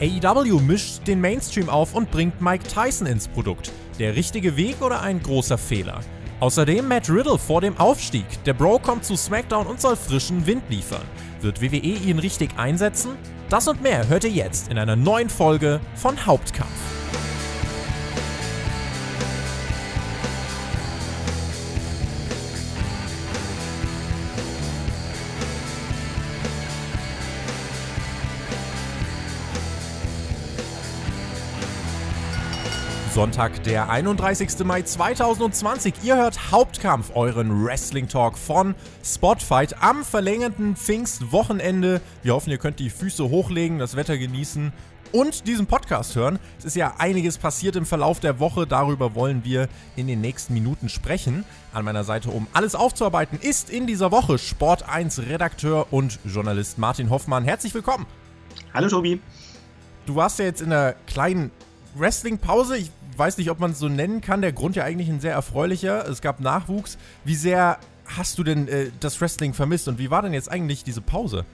AEW mischt den Mainstream auf und bringt Mike Tyson ins Produkt. Der richtige Weg oder ein großer Fehler? Außerdem Matt Riddle vor dem Aufstieg. Der Bro kommt zu SmackDown und soll frischen Wind liefern. Wird WWE ihn richtig einsetzen? Das und mehr hört ihr jetzt in einer neuen Folge von Hauptkampf. Sonntag, der 31. Mai 2020. Ihr hört Hauptkampf, euren Wrestling Talk von Spotfight am verlängerten Pfingstwochenende. Wir hoffen, ihr könnt die Füße hochlegen, das Wetter genießen und diesen Podcast hören. Es ist ja einiges passiert im Verlauf der Woche, darüber wollen wir in den nächsten Minuten sprechen. An meiner Seite, um alles aufzuarbeiten, ist in dieser Woche Sport 1 Redakteur und Journalist Martin Hoffmann. Herzlich willkommen. Hallo Tobi. Du warst ja jetzt in einer kleinen Wrestling-Pause. Ich weiß nicht, ob man es so nennen kann. Der Grund ja eigentlich ein sehr erfreulicher. Es gab Nachwuchs. Wie sehr hast du denn äh, das Wrestling vermisst und wie war denn jetzt eigentlich diese Pause?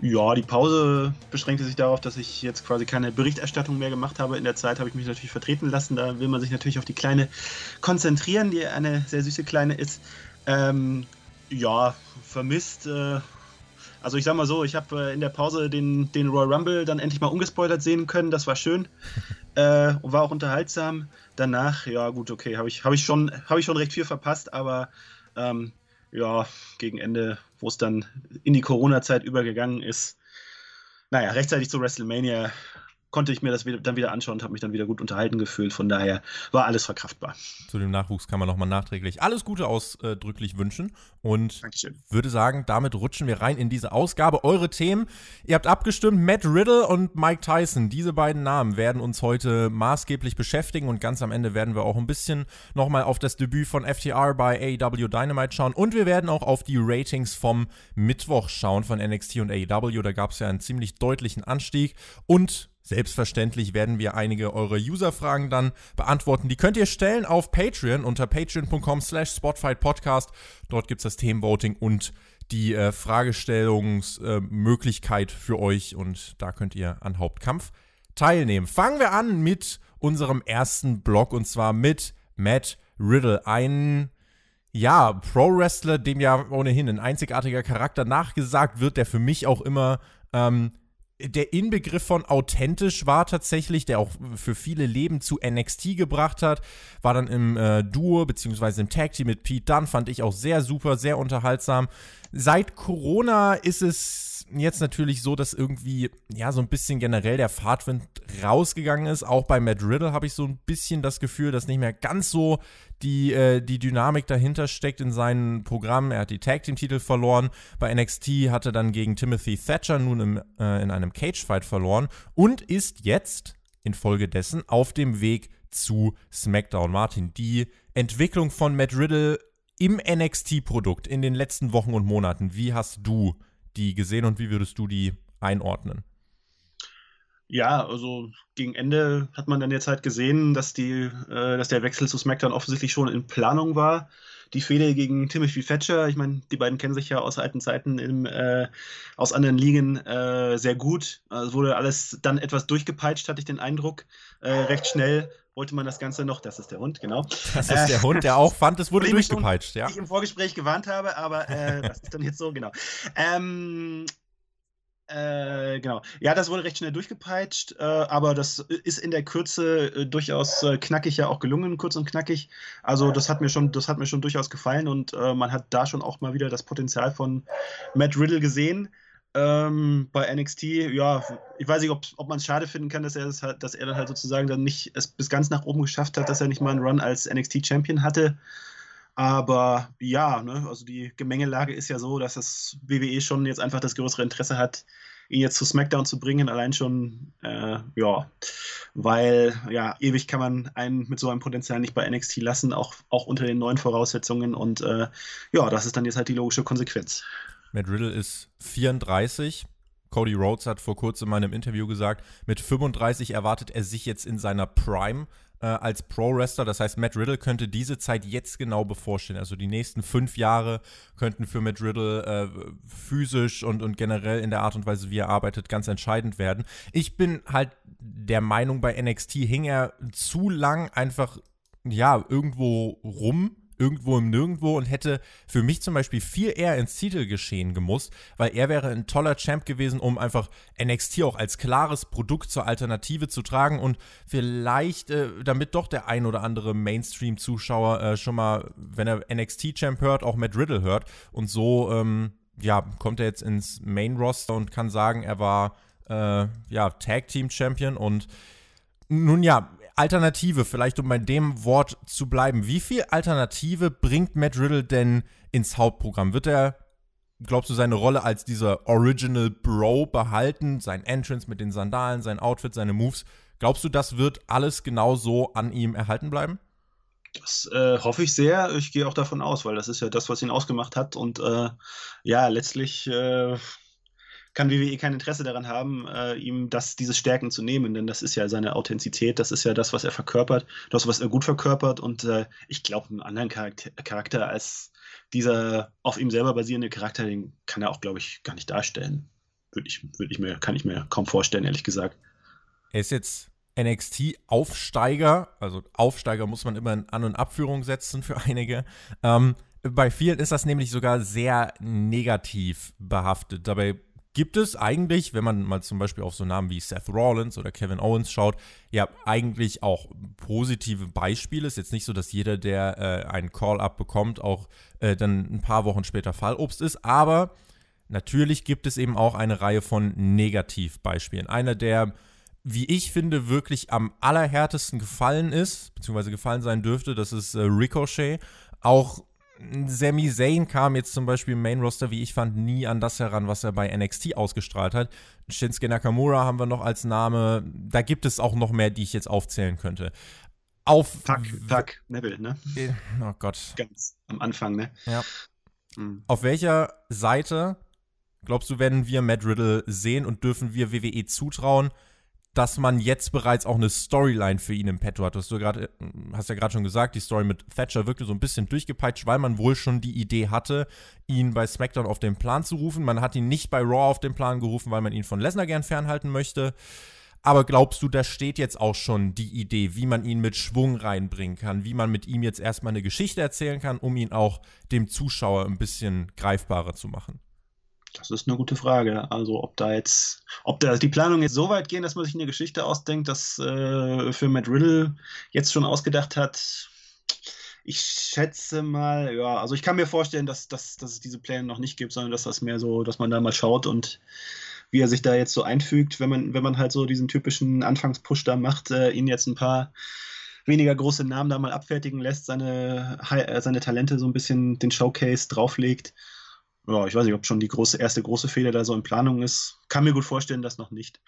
Ja, die Pause beschränkte sich darauf, dass ich jetzt quasi keine Berichterstattung mehr gemacht habe. In der Zeit habe ich mich natürlich vertreten lassen. Da will man sich natürlich auf die Kleine konzentrieren, die eine sehr süße Kleine ist. Ähm, ja, vermisst. Äh, also ich sag mal so, ich habe äh, in der Pause den, den Royal Rumble dann endlich mal ungespoilert sehen können. Das war schön. Äh, war auch unterhaltsam. Danach, ja gut, okay, habe ich, hab ich, schon, hab ich schon recht viel verpasst, aber ähm, ja, gegen Ende, wo es dann in die Corona-Zeit übergegangen ist, naja, rechtzeitig zu WrestleMania konnte ich mir das dann wieder anschauen und habe mich dann wieder gut unterhalten gefühlt. Von daher war alles verkraftbar. Zu dem Nachwuchs kann man nochmal nachträglich alles Gute ausdrücklich wünschen. Und Dankeschön. würde sagen, damit rutschen wir rein in diese Ausgabe. Eure Themen. Ihr habt abgestimmt, Matt Riddle und Mike Tyson. Diese beiden Namen werden uns heute maßgeblich beschäftigen und ganz am Ende werden wir auch ein bisschen nochmal auf das Debüt von FTR bei AEW Dynamite schauen. Und wir werden auch auf die Ratings vom Mittwoch schauen von NXT und AEW. Da gab es ja einen ziemlich deutlichen Anstieg. Und Selbstverständlich werden wir einige eurer User-Fragen dann beantworten. Die könnt ihr stellen auf Patreon unter patreon.com slash spotfightpodcast. Dort gibt es das Themenvoting und die äh, Fragestellungsmöglichkeit äh, für euch und da könnt ihr an Hauptkampf teilnehmen. Fangen wir an mit unserem ersten Blog und zwar mit Matt Riddle, ein ja, Pro-Wrestler, dem ja ohnehin ein einzigartiger Charakter nachgesagt wird, der für mich auch immer ähm, der Inbegriff von authentisch war tatsächlich, der auch für viele Leben zu NXT gebracht hat, war dann im äh, Duo beziehungsweise im Tag Team mit Pete Dunne, fand ich auch sehr super, sehr unterhaltsam. Seit Corona ist es jetzt natürlich so, dass irgendwie, ja, so ein bisschen generell der Fahrtwind rausgegangen ist. Auch bei Matt Riddle habe ich so ein bisschen das Gefühl, dass nicht mehr ganz so die, äh, die Dynamik dahinter steckt in seinen Programmen. Er hat die Tag Team-Titel verloren. Bei NXT hat er dann gegen Timothy Thatcher nun im, äh, in einem Cage-Fight verloren und ist jetzt infolgedessen auf dem Weg zu SmackDown. Martin, die Entwicklung von Matt Riddle im NXT-Produkt in den letzten Wochen und Monaten, wie hast du die gesehen und wie würdest du die einordnen? Ja, also gegen Ende hat man dann jetzt halt gesehen, dass, die, äh, dass der Wechsel zu SmackDown offensichtlich schon in Planung war. Die Fehde gegen Timothy Thatcher, ich meine, die beiden kennen sich ja aus alten Zeiten im, äh, aus anderen Ligen äh, sehr gut. Also wurde alles dann etwas durchgepeitscht, hatte ich den Eindruck, äh, recht schnell wollte man das Ganze noch, das ist der Hund, genau. Das ist der Hund, der auch fand, es wurde durchgepeitscht, ja. Ich im Vorgespräch gewarnt habe, aber äh, das ist dann jetzt so, genau. Ähm, äh, genau. Ja, das wurde recht schnell durchgepeitscht, äh, aber das ist in der Kürze äh, durchaus äh, knackig ja auch gelungen, kurz und knackig. Also das hat mir schon, das hat mir schon durchaus gefallen und äh, man hat da schon auch mal wieder das Potenzial von Matt Riddle gesehen. Ähm, bei NXT, ja, ich weiß nicht, ob, ob man es schade finden kann, dass er, das halt, dass er dann halt sozusagen dann nicht es bis ganz nach oben geschafft hat, dass er nicht mal einen Run als NXT-Champion hatte. Aber ja, ne, also die Gemengelage ist ja so, dass das WWE schon jetzt einfach das größere Interesse hat, ihn jetzt zu SmackDown zu bringen. Allein schon, äh, ja, weil ja, ewig kann man einen mit so einem Potenzial nicht bei NXT lassen, auch, auch unter den neuen Voraussetzungen. Und äh, ja, das ist dann jetzt halt die logische Konsequenz. Matt Riddle ist 34, Cody Rhodes hat vor kurzem in einem Interview gesagt, mit 35 erwartet er sich jetzt in seiner Prime äh, als Pro-Wrestler. Das heißt, Matt Riddle könnte diese Zeit jetzt genau bevorstehen. Also die nächsten fünf Jahre könnten für Matt Riddle äh, physisch und, und generell in der Art und Weise, wie er arbeitet, ganz entscheidend werden. Ich bin halt der Meinung, bei NXT hing er zu lang einfach, ja, irgendwo rum irgendwo im Nirgendwo und hätte für mich zum Beispiel viel eher ins Titelgeschehen gemusst, weil er wäre ein toller Champ gewesen, um einfach NXT auch als klares Produkt zur Alternative zu tragen und vielleicht, äh, damit doch der ein oder andere Mainstream-Zuschauer äh, schon mal, wenn er NXT-Champ hört, auch Matt Riddle hört. Und so, ähm, ja, kommt er jetzt ins Main-Roster und kann sagen, er war, äh, ja, Tag-Team-Champion und nun ja, Alternative, vielleicht um bei dem Wort zu bleiben. Wie viel Alternative bringt Matt Riddle denn ins Hauptprogramm? Wird er, glaubst du, seine Rolle als dieser Original Bro behalten? Sein Entrance mit den Sandalen, sein Outfit, seine Moves. Glaubst du, das wird alles genau so an ihm erhalten bleiben? Das äh, hoffe ich sehr. Ich gehe auch davon aus, weil das ist ja das, was ihn ausgemacht hat. Und äh, ja, letztlich äh, kann WWE kein Interesse daran haben, äh, ihm das, diese Stärken zu nehmen, denn das ist ja seine Authentizität, das ist ja das, was er verkörpert, das, was er gut verkörpert und äh, ich glaube, einen anderen Charakter, Charakter, als dieser auf ihm selber basierende Charakter, den kann er auch, glaube ich, gar nicht darstellen. Würde ich, würd ich mir, kann ich mir kaum vorstellen, ehrlich gesagt. Er ist jetzt NXT-Aufsteiger, also Aufsteiger muss man immer in An- und Abführung setzen für einige. Ähm, bei vielen ist das nämlich sogar sehr negativ behaftet. Dabei gibt es eigentlich, wenn man mal zum Beispiel auf so Namen wie Seth Rollins oder Kevin Owens schaut, ja eigentlich auch positive Beispiele. Ist jetzt nicht so, dass jeder, der äh, einen Call-up bekommt, auch äh, dann ein paar Wochen später Fallobst ist, aber natürlich gibt es eben auch eine Reihe von Negativbeispielen. Einer, der, wie ich finde, wirklich am allerhärtesten gefallen ist, beziehungsweise gefallen sein dürfte, das ist äh, Ricochet. Auch Sami Zayn kam jetzt zum Beispiel im Main Roster, wie ich fand, nie an das heran, was er bei NXT ausgestrahlt hat. Shinsuke Nakamura haben wir noch als Name. Da gibt es auch noch mehr, die ich jetzt aufzählen könnte. Auf. Fuck, fuck, Neville, ne? Äh, oh Gott. Ganz am Anfang, ne? Ja. Mhm. Auf welcher Seite, glaubst du, werden wir Matt Riddle sehen und dürfen wir WWE zutrauen, dass man jetzt bereits auch eine Storyline für ihn im Petto hat. Hast, du grad, hast ja gerade schon gesagt, die Story mit Thatcher wirkte so ein bisschen durchgepeitscht, weil man wohl schon die Idee hatte, ihn bei SmackDown auf den Plan zu rufen. Man hat ihn nicht bei Raw auf den Plan gerufen, weil man ihn von Lesnar gern fernhalten möchte. Aber glaubst du, da steht jetzt auch schon die Idee, wie man ihn mit Schwung reinbringen kann, wie man mit ihm jetzt erstmal eine Geschichte erzählen kann, um ihn auch dem Zuschauer ein bisschen greifbarer zu machen? Das ist eine gute Frage. Also, ob da jetzt, ob da die Planungen jetzt so weit gehen, dass man sich eine Geschichte ausdenkt, das äh, für Matt Riddle jetzt schon ausgedacht hat. Ich schätze mal, ja, also ich kann mir vorstellen, dass, dass, dass es diese Pläne noch nicht gibt, sondern dass das mehr so, dass man da mal schaut und wie er sich da jetzt so einfügt, wenn man, wenn man halt so diesen typischen Anfangspush da macht, äh, ihn jetzt ein paar weniger große Namen da mal abfertigen lässt, seine, äh, seine Talente so ein bisschen den Showcase drauflegt ja, ich weiß nicht, ob schon die große, erste große Fehler da so in Planung ist. Kann mir gut vorstellen, dass noch nicht.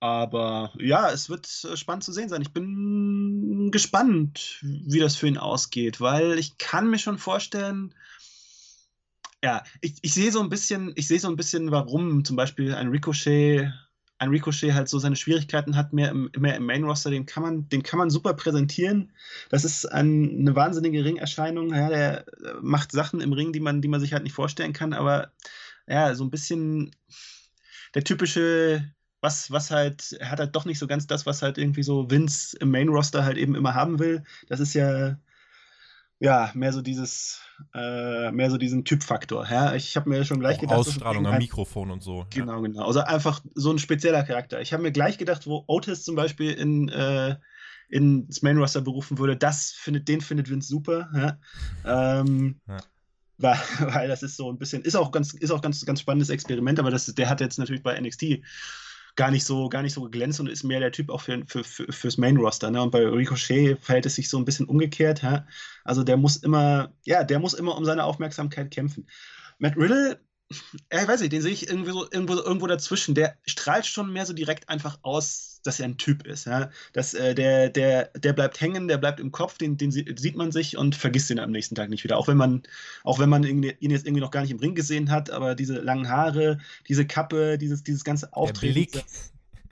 Aber ja, es wird äh, spannend zu sehen sein. Ich bin gespannt, wie das für ihn ausgeht, weil ich kann mir schon vorstellen, ja, ich, ich sehe so ein bisschen, ich sehe so ein bisschen, warum zum Beispiel ein Ricochet ein Ricochet halt so seine Schwierigkeiten hat, mehr im, mehr im Main-Roster, den kann man, den kann man super präsentieren. Das ist ein, eine wahnsinnige Ringerscheinung. Ja, der äh, macht Sachen im Ring, die man, die man sich halt nicht vorstellen kann, aber ja, so ein bisschen der typische, was, was halt, er hat halt doch nicht so ganz das, was halt irgendwie so Vince im Main-Roster halt eben immer haben will. Das ist ja ja, mehr so dieses, äh, mehr so diesen Typfaktor. Ja? Ich habe mir schon gleich Auch gedacht. Ausstrahlung am Mikrofon und so. Genau, ja. genau. Also einfach so ein spezieller Charakter. Ich habe mir gleich gedacht, wo Otis zum Beispiel in, äh, ins Main Roster berufen würde, das findet, den findet Vince super. Ja? Ähm, ja. Weil, weil das ist so ein bisschen, ist auch ganz, ist auch ganz, ganz spannendes Experiment, aber das, der hat jetzt natürlich bei NXT gar nicht so, gar nicht so geglänzt und ist mehr der Typ auch für, für, für, fürs Main-Roster. Ne? Und bei Ricochet verhält es sich so ein bisschen umgekehrt. Ja? Also der muss immer, ja, der muss immer um seine Aufmerksamkeit kämpfen. Matt Riddle, ja, ich weiß nicht, den sehe ich irgendwie so, irgendwo, irgendwo dazwischen. Der strahlt schon mehr so direkt einfach aus, dass er ein Typ ist. Ja? Dass, äh, der, der, der bleibt hängen, der bleibt im Kopf, den, den sieht man sich und vergisst ihn am nächsten Tag nicht wieder. Auch wenn man, auch wenn man ihn jetzt irgendwie noch gar nicht im Ring gesehen hat, aber diese langen Haare, diese Kappe, dieses, dieses ganze Auftreten. Der Blick.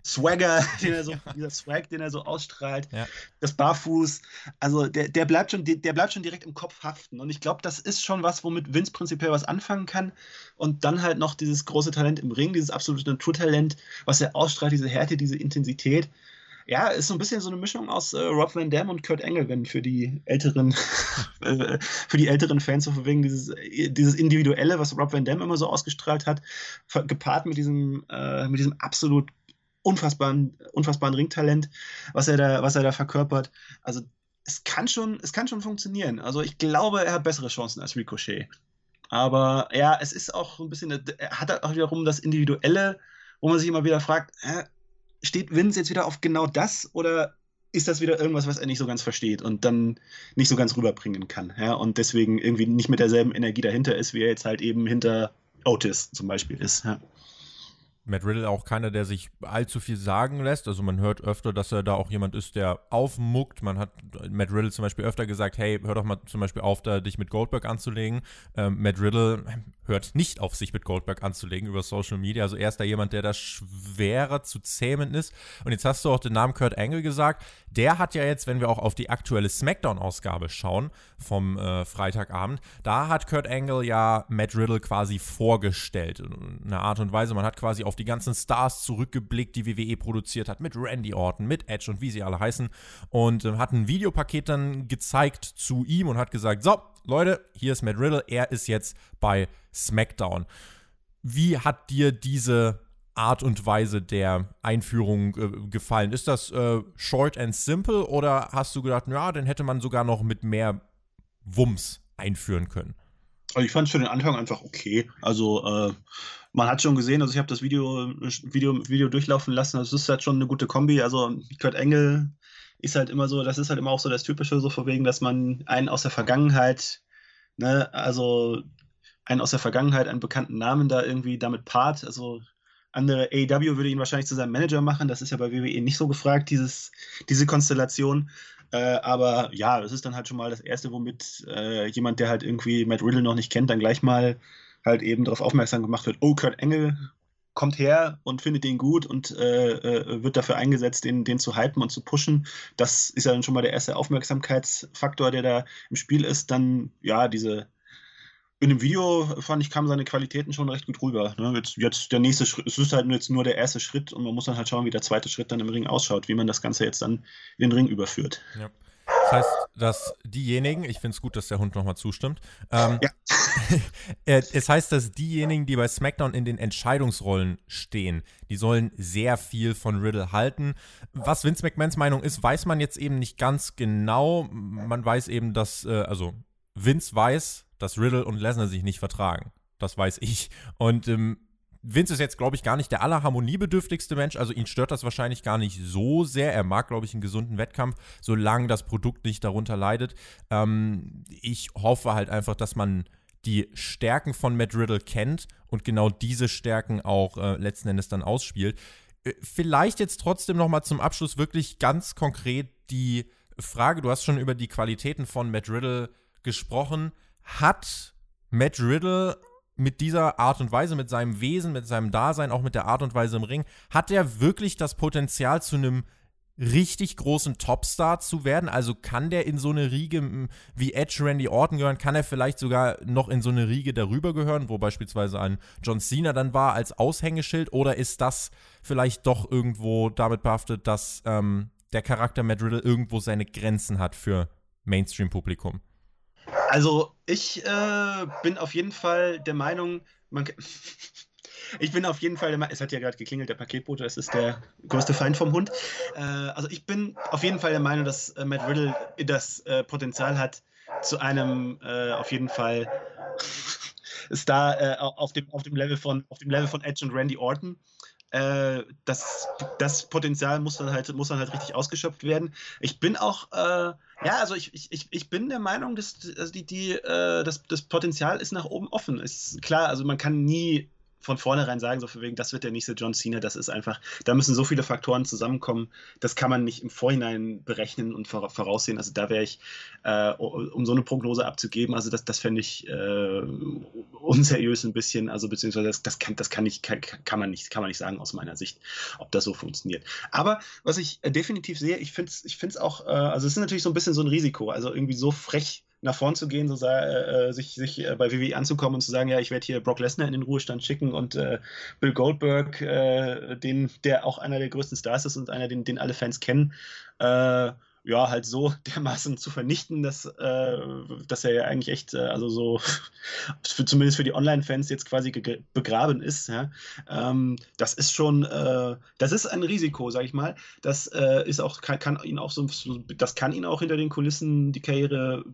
Swagger, den er so, dieser Swag, den er so ausstrahlt, ja. das Barfuß, also der, der, bleibt schon, der bleibt schon direkt im Kopf haften. Und ich glaube, das ist schon was, womit Vince prinzipiell was anfangen kann. Und dann halt noch dieses große Talent im Ring, dieses absolute Naturtalent, was er ausstrahlt, diese Härte, diese Intensität. Ja, ist so ein bisschen so eine Mischung aus äh, Rob Van Dam und Kurt Angle, wenn für die älteren, äh, für die älteren Fans so wegen dieses, dieses Individuelle, was Rob Van Dam immer so ausgestrahlt hat, gepaart mit diesem, äh, mit diesem absolut unfassbaren, unfassbaren Ringtalent, was er da, was er da verkörpert. Also es kann schon, es kann schon funktionieren. Also ich glaube, er hat bessere Chancen als Ricochet. Aber ja, es ist auch ein bisschen, er hat auch wiederum das Individuelle, wo man sich immer wieder fragt, äh, steht Vince jetzt wieder auf genau das oder ist das wieder irgendwas, was er nicht so ganz versteht und dann nicht so ganz rüberbringen kann, ja, und deswegen irgendwie nicht mit derselben Energie dahinter ist, wie er jetzt halt eben hinter Otis zum Beispiel ist, ja. Matt Riddle auch keiner, der sich allzu viel sagen lässt. Also man hört öfter, dass er da auch jemand ist, der aufmuckt. Man hat Matt Riddle zum Beispiel öfter gesagt, hey, hör doch mal zum Beispiel auf, da dich mit Goldberg anzulegen. Ähm, Matt Riddle hört nicht auf, sich mit Goldberg anzulegen über Social Media. Also er ist da jemand, der da schwerer zu zähmen ist. Und jetzt hast du auch den Namen Kurt Angle gesagt. Der hat ja jetzt, wenn wir auch auf die aktuelle SmackDown-Ausgabe schauen vom äh, Freitagabend, da hat Kurt Angle ja Matt Riddle quasi vorgestellt. In einer Art und Weise. Man hat quasi auf die ganzen Stars zurückgeblickt, die WWE produziert hat, mit Randy Orton, mit Edge und wie sie alle heißen. Und äh, hat ein Videopaket dann gezeigt zu ihm und hat gesagt: So, Leute, hier ist Matt Riddle, er ist jetzt bei SmackDown. Wie hat dir diese Art und Weise der Einführung äh, gefallen? Ist das äh, short and simple oder hast du gedacht, ja, den hätte man sogar noch mit mehr Wumms einführen können? Also ich fand es für den Anfang einfach okay. Also äh, man hat schon gesehen, also ich habe das Video, Video, Video durchlaufen lassen, das ist halt schon eine gute Kombi. Also Kurt Engel ist halt immer so, das ist halt immer auch so das Typische, so vor wegen, dass man einen aus der Vergangenheit, ne, also einen aus der Vergangenheit, einen bekannten Namen da irgendwie damit paart. Also andere AEW würde ihn wahrscheinlich zu seinem Manager machen. Das ist ja bei WWE nicht so gefragt, dieses, diese Konstellation. Äh, aber ja, das ist dann halt schon mal das Erste, womit äh, jemand, der halt irgendwie Matt Riddle noch nicht kennt, dann gleich mal halt eben darauf aufmerksam gemacht wird, oh, Kurt Engel kommt her und findet den gut und äh, äh, wird dafür eingesetzt, den, den zu hypen und zu pushen. Das ist ja dann schon mal der erste Aufmerksamkeitsfaktor, der da im Spiel ist. Dann, ja, diese in dem Video fand ich, kamen seine Qualitäten schon recht gut rüber. Ne? Jetzt, jetzt, der nächste Schritt, es ist halt jetzt nur der erste Schritt und man muss dann halt schauen, wie der zweite Schritt dann im Ring ausschaut, wie man das Ganze jetzt dann in den Ring überführt. Ja. Das heißt, dass diejenigen, ich finde es gut, dass der Hund nochmal zustimmt, ähm, ja. es heißt, dass diejenigen, die bei SmackDown in den Entscheidungsrollen stehen, die sollen sehr viel von Riddle halten. Was Vince McMahons Meinung ist, weiß man jetzt eben nicht ganz genau. Man weiß eben, dass, äh, also Vince weiß, dass Riddle und Lesnar sich nicht vertragen. Das weiß ich. Und ähm, Vince ist jetzt, glaube ich, gar nicht der allerharmoniebedürftigste Mensch. Also ihn stört das wahrscheinlich gar nicht so sehr. Er mag, glaube ich, einen gesunden Wettkampf, solange das Produkt nicht darunter leidet. Ähm, ich hoffe halt einfach, dass man die Stärken von Matt Riddle kennt und genau diese Stärken auch äh, letzten Endes dann ausspielt. Äh, vielleicht jetzt trotzdem noch mal zum Abschluss wirklich ganz konkret die Frage, du hast schon über die Qualitäten von Matt Riddle gesprochen. Hat Matt Riddle mit dieser Art und Weise, mit seinem Wesen, mit seinem Dasein, auch mit der Art und Weise im Ring, hat er wirklich das Potenzial zu einem richtig großen Topstar zu werden? Also kann der in so eine Riege wie Edge Randy Orton gehören? Kann er vielleicht sogar noch in so eine Riege darüber gehören, wo beispielsweise ein John Cena dann war als Aushängeschild? Oder ist das vielleicht doch irgendwo damit behaftet, dass ähm, der Charakter Matt Riddle irgendwo seine Grenzen hat für Mainstream-Publikum? Also ich äh, bin auf jeden Fall der Meinung, man ich bin auf jeden Fall der Meinung, es hat ja gerade geklingelt, der Paketbote, das ist der größte Feind vom Hund. Äh, also ich bin auf jeden Fall der Meinung, dass äh, Matt Riddle das äh, Potenzial hat, zu einem äh, auf jeden Fall Star äh, auf, dem, auf, dem Level von, auf dem Level von Edge und Randy Orton. Äh, das, das Potenzial muss dann halt, muss dann halt richtig ausgeschöpft werden. Ich bin auch, äh, ja, also ich, ich, ich bin der Meinung, dass also die, die, äh, das, das Potenzial ist nach oben offen. Ist klar, also man kann nie von vornherein sagen, so für wegen, das wird der nächste John Cena, das ist einfach, da müssen so viele Faktoren zusammenkommen, das kann man nicht im Vorhinein berechnen und voraussehen. Also da wäre ich, äh, um so eine Prognose abzugeben, also das, das fände ich äh, unseriös ein bisschen, also beziehungsweise das, das, kann, das kann, nicht, kann, kann, man nicht, kann man nicht sagen aus meiner Sicht, ob das so funktioniert. Aber was ich äh, definitiv sehe, ich finde es ich auch, äh, also es ist natürlich so ein bisschen so ein Risiko, also irgendwie so frech nach vorn zu gehen, so äh, äh, sich, sich äh, bei WWE anzukommen und zu sagen, ja, ich werde hier Brock Lesnar in den Ruhestand schicken und äh, Bill Goldberg, äh, den, der auch einer der größten Stars ist und einer, den, den alle Fans kennen, äh, ja, halt so dermaßen zu vernichten, dass, äh, dass er ja eigentlich echt, äh, also so, für, zumindest für die Online-Fans jetzt quasi begraben ist. Ja? Ähm, das ist schon, äh, das ist ein Risiko, sag ich mal. Das ist auch, kann, kann ihn auch so, das kann ihn auch hinter den Kulissen die Karriere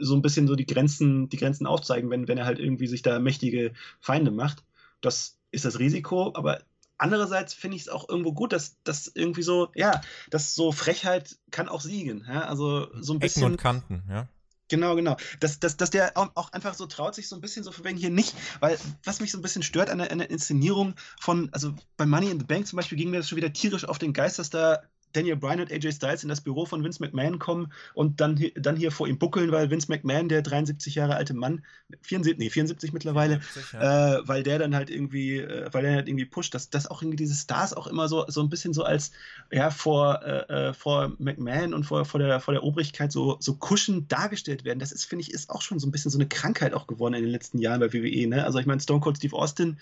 so ein bisschen so die Grenzen, die Grenzen aufzeigen, wenn, wenn er halt irgendwie sich da mächtige Feinde macht. Das ist das Risiko, aber andererseits finde ich es auch irgendwo gut, dass das irgendwie so, ja, dass so Frechheit kann auch siegen. Ja? Also so ein bisschen. Ecken und Kanten, ja. Genau, genau. Dass, dass, dass der auch einfach so traut, sich so ein bisschen so verwenden hier nicht, weil was mich so ein bisschen stört an der, an der Inszenierung von, also bei Money in the Bank zum Beispiel ging mir das schon wieder tierisch auf den Geist, dass da Daniel Bryan und AJ Styles in das Büro von Vince McMahon kommen und dann, dann hier vor ihm buckeln, weil Vince McMahon, der 73 Jahre alte Mann, 74, nee, 74 mittlerweile, 74, ja. äh, weil der dann halt irgendwie, äh, weil der halt irgendwie pusht, dass, dass auch irgendwie diese Stars auch immer so, so ein bisschen so als, ja, vor, äh, äh vor McMahon und vor, vor, der, vor der Obrigkeit so, so kuschend dargestellt werden. Das ist, finde ich, ist auch schon so ein bisschen so eine Krankheit auch geworden in den letzten Jahren bei WWE, ne? Also ich meine, Stone Cold Steve Austin,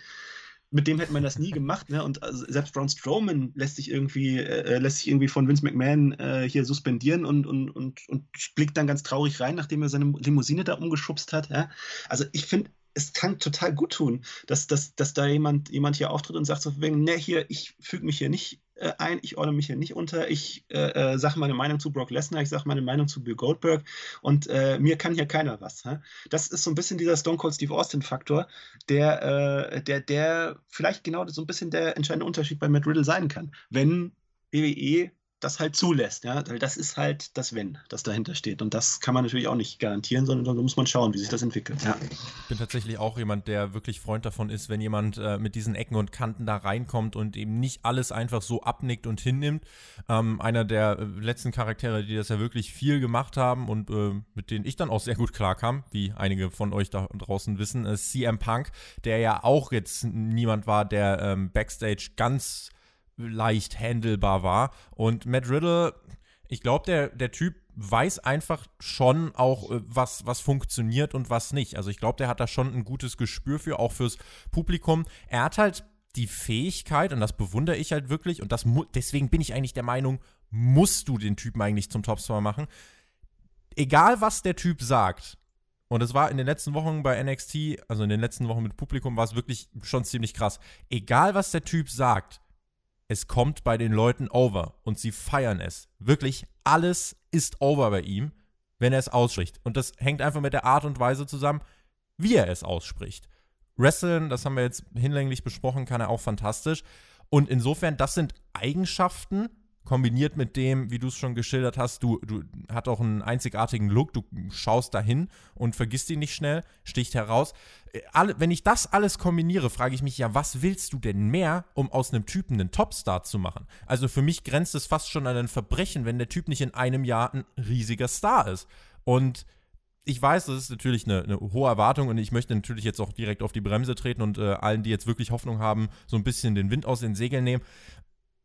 mit dem hätte man das nie gemacht, ne? Und also selbst Braun Strowman lässt sich irgendwie, äh, äh, lässt sich irgendwie von Vince McMahon äh, hier suspendieren und, und, und, und blickt dann ganz traurig rein, nachdem er seine Limousine da umgeschubst hat. Ja? Also ich finde, es kann total gut tun, dass, dass, dass da jemand, jemand hier auftritt und sagt so wegen, ne, hier, ich füge mich hier nicht äh, ein, ich ordne mich hier nicht unter, ich äh, äh, sage meine Meinung zu Brock Lesnar, ich sage meine Meinung zu Bill Goldberg und äh, mir kann hier keiner was. Hä? Das ist so ein bisschen dieser Stone Cold Steve Austin-Faktor, der, äh, der, der vielleicht genau so ein bisschen der entscheidende Unterschied bei Matt Riddle sein kann. Wenn WWE das halt zulässt. Ja? Weil das ist halt das Wenn, das dahinter steht. Und das kann man natürlich auch nicht garantieren, sondern da muss man schauen, wie sich das entwickelt. Ja. Ich bin tatsächlich auch jemand, der wirklich Freund davon ist, wenn jemand äh, mit diesen Ecken und Kanten da reinkommt und eben nicht alles einfach so abnickt und hinnimmt. Ähm, einer der äh, letzten Charaktere, die das ja wirklich viel gemacht haben und äh, mit denen ich dann auch sehr gut klarkam, wie einige von euch da draußen wissen, ist CM Punk, der ja auch jetzt niemand war, der ähm, Backstage ganz leicht handelbar war. Und Matt Riddle, ich glaube, der, der Typ weiß einfach schon auch, äh, was, was funktioniert und was nicht. Also ich glaube, der hat da schon ein gutes Gespür für, auch fürs Publikum. Er hat halt die Fähigkeit, und das bewundere ich halt wirklich, und das deswegen bin ich eigentlich der Meinung, musst du den Typen eigentlich zum Topstar machen. Egal, was der Typ sagt, und es war in den letzten Wochen bei NXT, also in den letzten Wochen mit Publikum, war es wirklich schon ziemlich krass. Egal, was der Typ sagt, es kommt bei den Leuten over und sie feiern es. Wirklich alles ist over bei ihm, wenn er es ausspricht. Und das hängt einfach mit der Art und Weise zusammen, wie er es ausspricht. Wrestling, das haben wir jetzt hinlänglich besprochen, kann er auch fantastisch. Und insofern, das sind Eigenschaften, kombiniert mit dem, wie du es schon geschildert hast, du, du hat auch einen einzigartigen Look, du schaust dahin und vergisst ihn nicht schnell, sticht heraus. Äh, alle, wenn ich das alles kombiniere, frage ich mich ja, was willst du denn mehr, um aus einem Typen einen Topstar zu machen? Also für mich grenzt es fast schon an ein Verbrechen, wenn der Typ nicht in einem Jahr ein riesiger Star ist. Und ich weiß, das ist natürlich eine, eine, hohe Erwartung und ich möchte natürlich jetzt auch direkt auf die Bremse treten und äh, allen, die jetzt wirklich Hoffnung haben, so ein bisschen den Wind aus den Segeln nehmen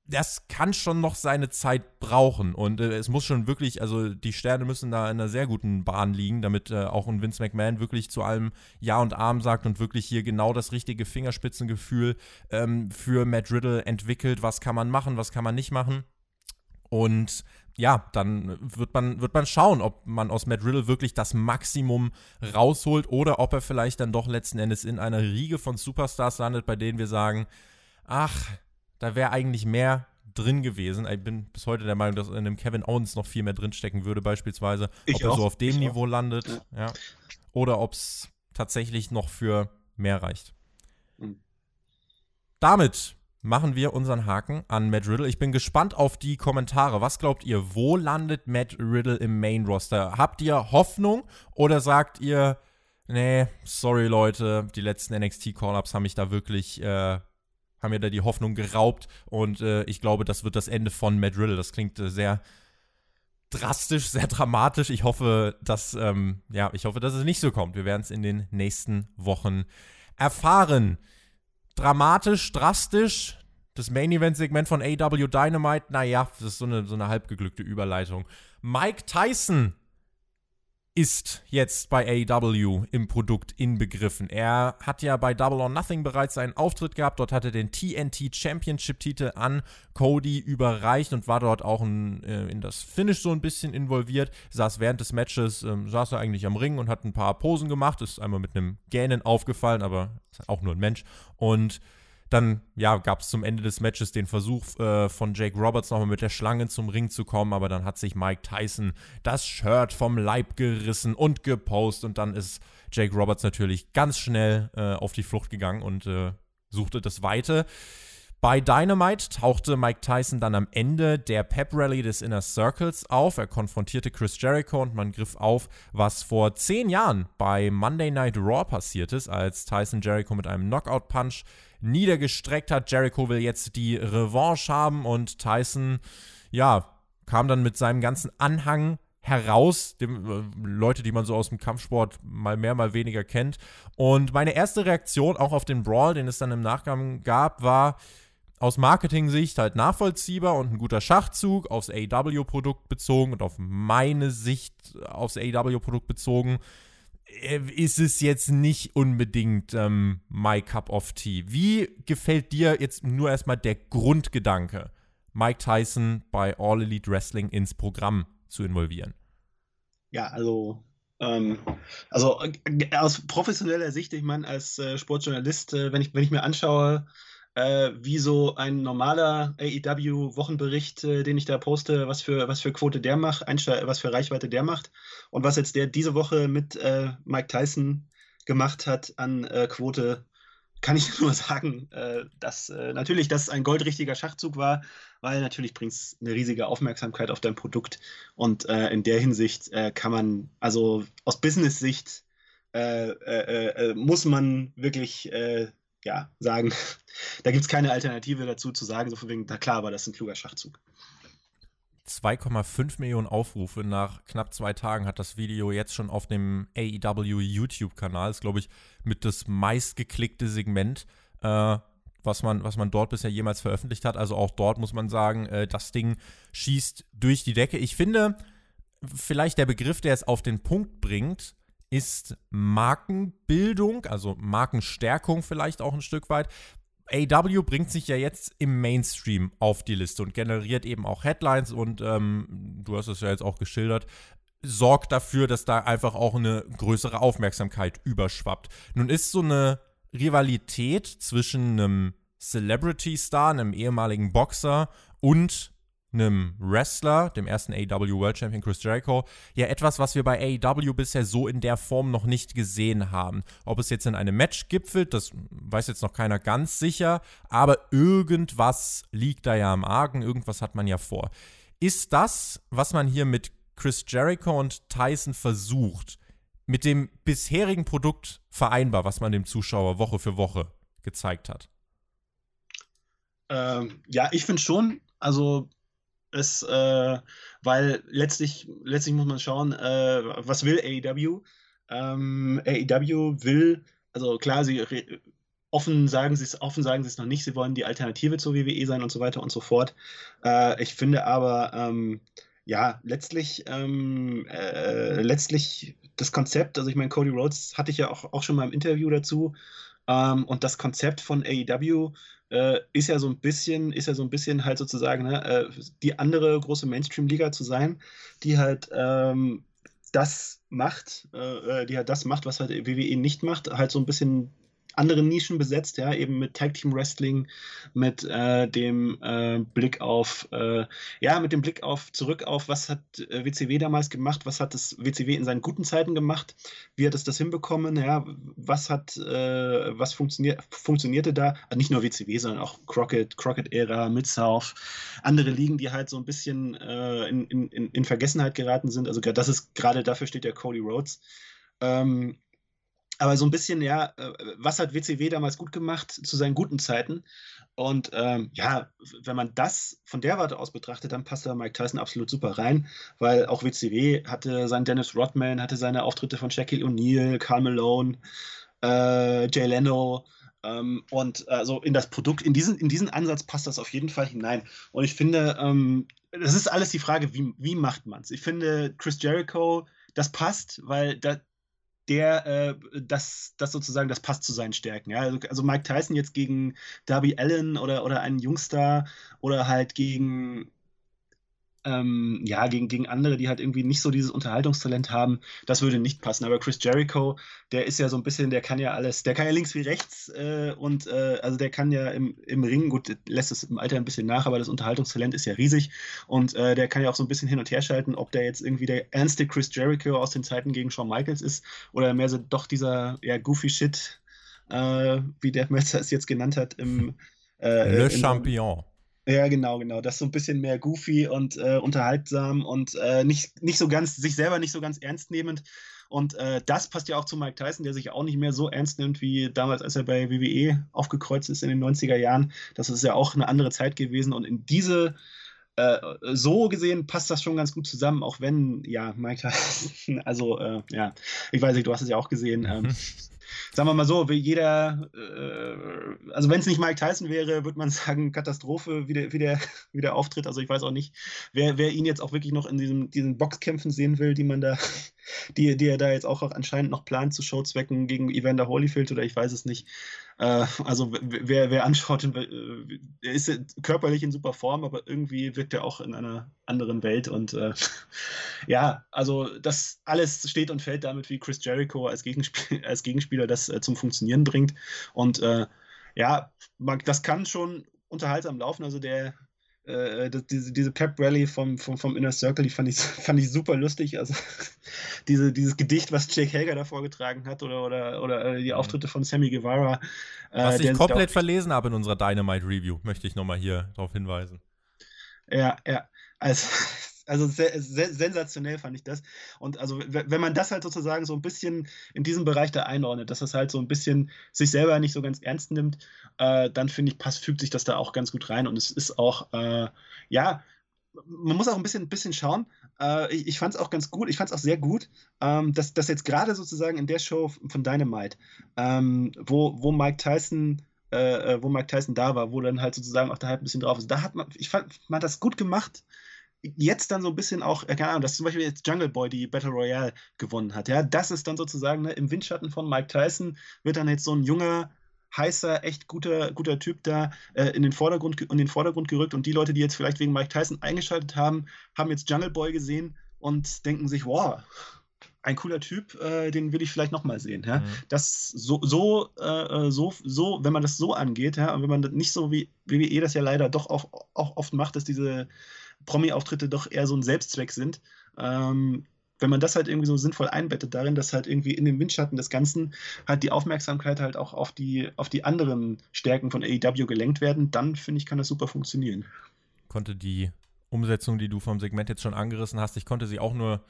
das kann schon noch seine Zeit brauchen. Und äh, es muss schon wirklich, also die Sterne müssen da in einer sehr guten Bahn liegen, damit äh, auch ein Vince McMahon wirklich zu allem Ja und Arm sagt und wirklich hier genau das richtige Fingerspitzengefühl ähm, für Matt Riddle entwickelt. Was kann man machen, was kann man nicht machen. Und ja, dann wird man, wird man schauen, ob man aus Matt Riddle wirklich das Maximum rausholt oder ob er vielleicht dann doch letzten Endes in einer Riege von Superstars landet, bei denen wir sagen, ach, da wäre eigentlich mehr drin gewesen. Ich bin bis heute der Meinung, dass in dem Kevin Owens noch viel mehr drinstecken würde, beispielsweise. Ich ob auch. er so auf dem ich Niveau auch. landet. Ja. Oder ob es tatsächlich noch für mehr reicht. Mhm. Damit machen wir unseren Haken an Matt Riddle. Ich bin gespannt auf die Kommentare. Was glaubt ihr, wo landet Matt Riddle im Main Roster? Habt ihr Hoffnung oder sagt ihr, nee, sorry Leute, die letzten NXT Call-Ups haben mich da wirklich, äh, haben mir da die Hoffnung geraubt und äh, ich glaube, das wird das Ende von Matt Riddle. Das klingt äh, sehr drastisch, sehr dramatisch. Ich hoffe, dass, ähm, ja, ich hoffe, dass es nicht so kommt. Wir werden es in den nächsten Wochen erfahren. Dramatisch, drastisch. Das Main Event Segment von AW Dynamite, naja, das ist so eine, so eine halbgeglückte Überleitung. Mike Tyson ist jetzt bei AEW im Produkt inbegriffen. Er hat ja bei Double or Nothing bereits einen Auftritt gehabt. Dort hat er den TNT Championship Titel an Cody überreicht und war dort auch ein, äh, in das Finish so ein bisschen involviert. Saß während des Matches, äh, saß er eigentlich am Ring und hat ein paar Posen gemacht. Ist einmal mit einem Gähnen aufgefallen, aber ist auch nur ein Mensch. Und dann ja, gab es zum Ende des Matches den Versuch äh, von Jake Roberts nochmal mit der Schlange zum Ring zu kommen, aber dann hat sich Mike Tyson das Shirt vom Leib gerissen und gepostet und dann ist Jake Roberts natürlich ganz schnell äh, auf die Flucht gegangen und äh, suchte das Weite. Bei Dynamite tauchte Mike Tyson dann am Ende der Pep Rally des Inner Circles auf. Er konfrontierte Chris Jericho und man griff auf, was vor zehn Jahren bei Monday Night Raw passiert ist, als Tyson Jericho mit einem Knockout-Punch niedergestreckt hat. Jericho will jetzt die Revanche haben und Tyson, ja, kam dann mit seinem ganzen Anhang heraus, dem, äh, Leute, die man so aus dem Kampfsport mal mehr, mal weniger kennt. Und meine erste Reaktion auch auf den Brawl, den es dann im Nachgang gab, war aus Marketing-Sicht halt nachvollziehbar und ein guter Schachzug, aufs AW-Produkt bezogen und auf meine Sicht aufs AW-Produkt bezogen äh, ist es jetzt nicht unbedingt ähm, My Cup of Tea. Wie gefällt dir jetzt nur erstmal der Grundgedanke, Mike Tyson bei All Elite Wrestling ins Programm zu involvieren? Ja, also ähm, also äh, aus professioneller Sicht, ich meine, als äh, Sportjournalist, äh, wenn, ich, wenn ich mir anschaue, äh, wie so ein normaler AEW-Wochenbericht, äh, den ich da poste, was für, was für Quote der macht, was für Reichweite der macht und was jetzt der diese Woche mit äh, Mike Tyson gemacht hat an äh, Quote, kann ich nur sagen, äh, dass äh, natürlich das ein goldrichtiger Schachzug war, weil natürlich bringt es eine riesige Aufmerksamkeit auf dein Produkt und in der Hinsicht kann man, also aus Business-Sicht, muss man wirklich ja, sagen, da gibt es keine Alternative dazu zu sagen, so von wegen, na klar, war das ein kluger Schachzug. 2,5 Millionen Aufrufe nach knapp zwei Tagen hat das Video jetzt schon auf dem AEW YouTube-Kanal. Ist, glaube ich, mit das meistgeklickte Segment, äh, was, man, was man dort bisher jemals veröffentlicht hat. Also auch dort muss man sagen, äh, das Ding schießt durch die Decke. Ich finde, vielleicht der Begriff, der es auf den Punkt bringt, ist Markenbildung, also Markenstärkung vielleicht auch ein Stück weit. AW bringt sich ja jetzt im Mainstream auf die Liste und generiert eben auch Headlines und ähm, du hast es ja jetzt auch geschildert, sorgt dafür, dass da einfach auch eine größere Aufmerksamkeit überschwappt. Nun ist so eine Rivalität zwischen einem Celebrity-Star, einem ehemaligen Boxer und einem Wrestler, dem ersten AEW World Champion Chris Jericho, ja etwas, was wir bei AEW bisher so in der Form noch nicht gesehen haben. Ob es jetzt in einem Match gipfelt, das weiß jetzt noch keiner ganz sicher, aber irgendwas liegt da ja am Argen, irgendwas hat man ja vor. Ist das, was man hier mit Chris Jericho und Tyson versucht, mit dem bisherigen Produkt vereinbar, was man dem Zuschauer Woche für Woche gezeigt hat? Ähm, ja, ich finde schon. Also ist, äh, weil letztlich, letztlich muss man schauen, äh, was will AEW? Ähm, AEW will, also klar, sie offen sagen sie es, offen sagen sie es noch nicht, sie wollen die Alternative zur WWE sein und so weiter und so fort. Äh, ich finde aber, ähm, ja, letztlich, ähm, äh, letztlich das Konzept, also ich meine, Cody Rhodes hatte ich ja auch, auch schon mal im Interview dazu, ähm, und das Konzept von AEW äh, ist ja so ein bisschen, ist ja so ein bisschen halt sozusagen ne, äh, die andere große Mainstream-Liga zu sein, die halt ähm, das macht, äh, äh die halt das macht, was halt WWE nicht macht, halt so ein bisschen andere Nischen besetzt, ja, eben mit Tag Team Wrestling, mit äh, dem äh, Blick auf, äh, ja, mit dem Blick auf zurück auf, was hat äh, WCW damals gemacht, was hat das WCW in seinen guten Zeiten gemacht, wie hat es das hinbekommen, ja, was hat, äh, was funktioniert, funktionierte da, also nicht nur WCW, sondern auch Crockett, Crockett-Ära, Mid-South, andere Ligen, die halt so ein bisschen äh, in, in, in Vergessenheit geraten sind, also das ist gerade dafür steht der Cody Rhodes. Ähm, aber so ein bisschen, ja, äh, was hat WCW damals gut gemacht zu seinen guten Zeiten? Und ähm, ja, wenn man das von der Warte aus betrachtet, dann passt da Mike Tyson absolut super rein, weil auch WCW hatte seinen Dennis Rodman, hatte seine Auftritte von Shaquille O'Neal, Carl Malone, äh, Jay Leno. Ähm, und also in das Produkt, in diesen, in diesen Ansatz passt das auf jeden Fall hinein. Und ich finde, ähm, das ist alles die Frage, wie, wie macht man es? Ich finde, Chris Jericho, das passt, weil da, der, äh, das, das sozusagen, das passt zu seinen Stärken. Ja? Also, also Mike Tyson jetzt gegen Darby Allen oder, oder einen Jungstar oder halt gegen ähm, ja, gegen, gegen andere, die halt irgendwie nicht so dieses Unterhaltungstalent haben, das würde nicht passen. Aber Chris Jericho, der ist ja so ein bisschen, der kann ja alles, der kann ja links wie rechts äh, und äh, also der kann ja im, im Ring, gut, lässt es im Alter ein bisschen nach, aber das Unterhaltungstalent ist ja riesig und äh, der kann ja auch so ein bisschen hin und her schalten, ob der jetzt irgendwie der ernste Chris Jericho aus den Zeiten gegen Shawn Michaels ist oder mehr so doch dieser ja, goofy Shit, äh, wie der Melzer es jetzt genannt hat, im äh, Le Champion. Ja, genau, genau. Das ist so ein bisschen mehr goofy und äh, unterhaltsam und äh, nicht, nicht so ganz, sich selber nicht so ganz ernst nehmend. Und äh, das passt ja auch zu Mike Tyson, der sich auch nicht mehr so ernst nimmt wie damals, als er bei WWE aufgekreuzt ist in den 90er Jahren. Das ist ja auch eine andere Zeit gewesen. Und in diese, äh, so gesehen passt das schon ganz gut zusammen, auch wenn, ja, Mike Tyson, also, äh, ja, ich weiß nicht, du hast es ja auch gesehen. Ähm, sagen wir mal so, wie jeder, äh, also wenn es nicht Mike Tyson wäre, würde man sagen, Katastrophe, wie der, wie der, wie der auftritt. Also ich weiß auch nicht, wer, wer ihn jetzt auch wirklich noch in diesem, diesen Boxkämpfen sehen will, die man da, die, die er da jetzt auch, auch anscheinend noch plant zu Showzwecken gegen Evander Holyfield oder ich weiß es nicht. Äh, also wer, wer anschaut, äh, er ist körperlich in super Form, aber irgendwie wirkt er auch in einer anderen Welt. Und äh, ja, also das alles steht und fällt damit, wie Chris Jericho als, Gegenspiel, als Gegenspieler das äh, zum Funktionieren bringt. Und äh, ja, das kann schon unterhaltsam laufen. Also der, äh, das, diese, diese Pep Rally vom, vom, vom Inner Circle, die fand ich, fand ich super lustig. Also diese, dieses Gedicht, was Jake Hager da vorgetragen hat, oder, oder, oder äh, die mhm. Auftritte von Sammy Guevara. Äh, was ich komplett verlesen habe in unserer Dynamite Review, möchte ich nochmal hier darauf hinweisen. Ja, ja. Also, also sehr, sehr, sensationell fand ich das. Und also, wenn man das halt sozusagen so ein bisschen in diesem Bereich da einordnet, dass das halt so ein bisschen sich selber nicht so ganz ernst nimmt, äh, dann finde ich, passt, fügt sich das da auch ganz gut rein. Und es ist auch, äh, ja, man muss auch ein bisschen, bisschen schauen. Äh, ich ich fand es auch ganz gut, ich fand es auch sehr gut, ähm, dass, dass jetzt gerade sozusagen in der Show von Dynamite, ähm, wo, wo Mike Tyson äh, äh, wo Mike Tyson da war, wo dann halt sozusagen auch der Hype ein bisschen drauf ist. Da hat man, ich fand, man hat das gut gemacht jetzt dann so ein bisschen auch, äh, keine Ahnung, dass zum Beispiel jetzt Jungle Boy die Battle Royale gewonnen hat. Ja, das ist dann sozusagen ne, im Windschatten von Mike Tyson wird dann jetzt so ein junger, heißer, echt guter, guter Typ da äh, in, den Vordergrund, in den Vordergrund gerückt und die Leute, die jetzt vielleicht wegen Mike Tyson eingeschaltet haben, haben jetzt Jungle Boy gesehen und denken sich, wow, ein cooler Typ, äh, den will ich vielleicht nochmal sehen. Ja? Mhm. Das so, so, äh, so, so, wenn man das so angeht, ja, und wenn man das nicht so wie WWE das ja leider doch auch, auch oft macht, dass diese Promi-Auftritte doch eher so ein Selbstzweck sind. Ähm, wenn man das halt irgendwie so sinnvoll einbettet darin, dass halt irgendwie in den Windschatten des Ganzen halt die Aufmerksamkeit halt auch auf die, auf die anderen Stärken von AEW gelenkt werden, dann finde ich, kann das super funktionieren. Konnte die Umsetzung, die du vom Segment jetzt schon angerissen hast, ich konnte sie auch nur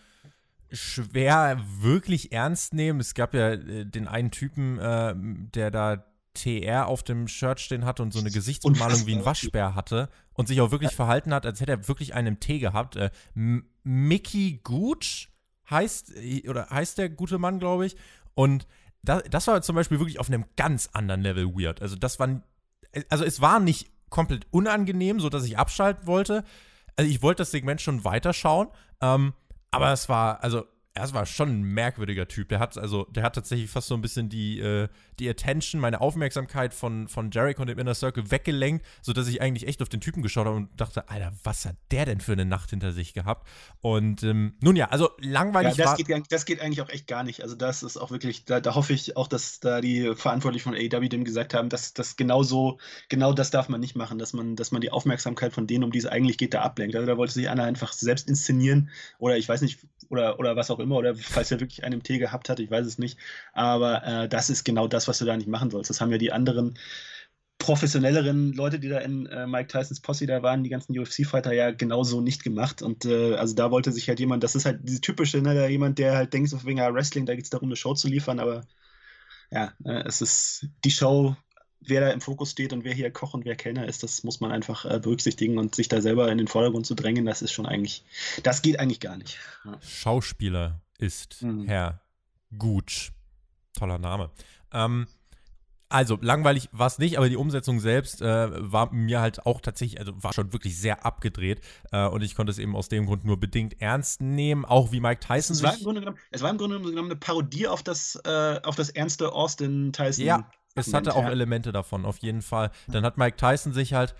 schwer wirklich ernst nehmen. Es gab ja äh, den einen Typen, äh, der da TR auf dem Shirt stehen hatte und so eine Gesichtsbemalung wie ein Waschbär hatte und sich auch wirklich ja. verhalten hat, als hätte er wirklich einen Tee gehabt. Äh, Mickey Gooch heißt, äh, oder heißt der gute Mann, glaube ich. Und das, das war zum Beispiel wirklich auf einem ganz anderen Level weird. Also das war, also es war nicht komplett unangenehm, so dass ich abschalten wollte. Also ich wollte das Segment schon weiterschauen, ähm, aber es war, also er war schon ein merkwürdiger Typ. Der hat also, der hat tatsächlich fast so ein bisschen die, äh, die Attention, meine Aufmerksamkeit von, von Jericho und dem Inner Circle weggelenkt, sodass ich eigentlich echt auf den Typen geschaut habe und dachte, Alter, was hat der denn für eine Nacht hinter sich gehabt? Und ähm, nun ja, also langweilig ja, das war. Geht, das geht eigentlich auch echt gar nicht. Also das ist auch wirklich, da, da hoffe ich auch, dass da die Verantwortlichen von AEW dem gesagt haben, dass das genau so, genau das darf man nicht machen, dass man, dass man die Aufmerksamkeit von denen, um die es eigentlich geht, da ablenkt. Also da wollte sich einer einfach selbst inszenieren oder ich weiß nicht, oder, oder was auch immer, oder falls er wirklich einen im Tee gehabt hat, ich weiß es nicht. Aber äh, das ist genau das, was du da nicht machen sollst. Das haben ja die anderen professionelleren Leute, die da in äh, Mike Tysons Posse da waren, die ganzen UFC-Fighter ja genauso nicht gemacht. Und äh, also da wollte sich halt jemand, das ist halt diese typische, ne, da jemand, der halt denkt, so wegen Wrestling, da geht es darum, eine Show zu liefern, aber ja, äh, es ist die Show, wer da im Fokus steht und wer hier Koch und wer Kellner ist, das muss man einfach äh, berücksichtigen und sich da selber in den Vordergrund zu drängen, das ist schon eigentlich, das geht eigentlich gar nicht. Ja. Schauspieler ist mhm. Herr Gutsch. Toller Name. Ähm, also, langweilig war es nicht, aber die Umsetzung selbst äh, war mir halt auch tatsächlich, also war schon wirklich sehr abgedreht. Äh, und ich konnte es eben aus dem Grund nur bedingt ernst nehmen, auch wie Mike Tyson es war Im Grunde genommen, es war im Grunde genommen eine Parodie auf das, äh, auf das ernste Austin Tyson. Ja, es hatte auch Elemente davon, auf jeden Fall. Dann hat Mike Tyson sich halt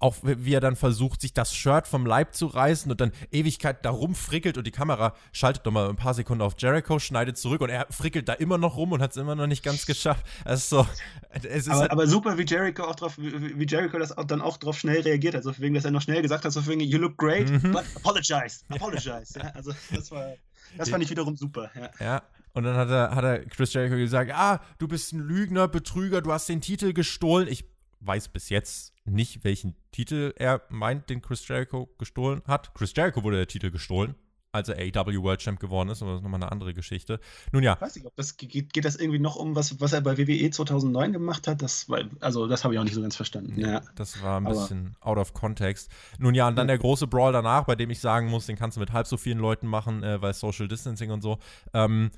auch wie er dann versucht, sich das Shirt vom Leib zu reißen und dann Ewigkeit da rumfrickelt und die Kamera schaltet nochmal ein paar Sekunden auf Jericho, schneidet zurück und er frickelt da immer noch rum und hat es immer noch nicht ganz geschafft. Also, es aber, halt aber, super, wie Jericho auch drauf, wie Jericho das auch, dann auch drauf schnell reagiert hat, so wegen, dass er noch schnell gesagt hat, so wegen, you look great, mhm. but apologize, apologize. Ja. Ja, also das war, das fand ich wiederum super. Ja. ja. Und dann hat er, hat er Chris Jericho gesagt, ah, du bist ein Lügner, Betrüger, du hast den Titel gestohlen. Ich weiß bis jetzt nicht, welchen Titel er meint, den Chris Jericho gestohlen hat. Chris Jericho wurde der Titel gestohlen, als er AEW World Champ geworden ist, aber das ist nochmal eine andere Geschichte. Nun ja. Ich weiß nicht, ob das geht, geht das irgendwie noch um, was, was er bei WWE 2009 gemacht hat? Das war, also, das habe ich auch nicht so ganz verstanden. Ja, Das war ein aber bisschen out of context. Nun ja, und dann der große Brawl danach, bei dem ich sagen muss, den kannst du mit halb so vielen Leuten machen, äh, weil Social Distancing und so. Ähm,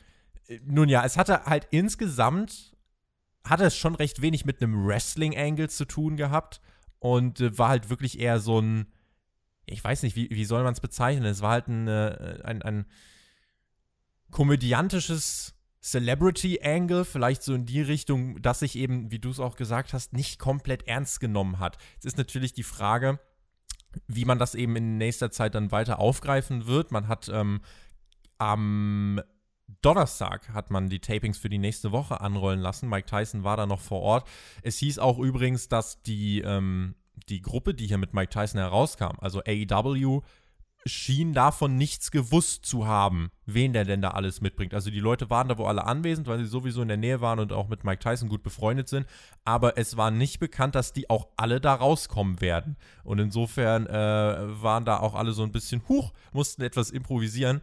nun ja, es hatte halt insgesamt, hatte es schon recht wenig mit einem Wrestling-Angle zu tun gehabt und äh, war halt wirklich eher so ein, ich weiß nicht, wie, wie soll man es bezeichnen? Es war halt ein, äh, ein, ein komödiantisches Celebrity-Angle, vielleicht so in die Richtung, dass sich eben, wie du es auch gesagt hast, nicht komplett ernst genommen hat. Es ist natürlich die Frage, wie man das eben in nächster Zeit dann weiter aufgreifen wird. Man hat ähm, am Donnerstag hat man die Tapings für die nächste Woche anrollen lassen. Mike Tyson war da noch vor Ort. Es hieß auch übrigens, dass die, ähm, die Gruppe, die hier mit Mike Tyson herauskam, also AEW, schien davon nichts gewusst zu haben, wen der denn da alles mitbringt. Also die Leute waren da wohl alle anwesend, weil sie sowieso in der Nähe waren und auch mit Mike Tyson gut befreundet sind. Aber es war nicht bekannt, dass die auch alle da rauskommen werden. Und insofern äh, waren da auch alle so ein bisschen, huch, mussten etwas improvisieren.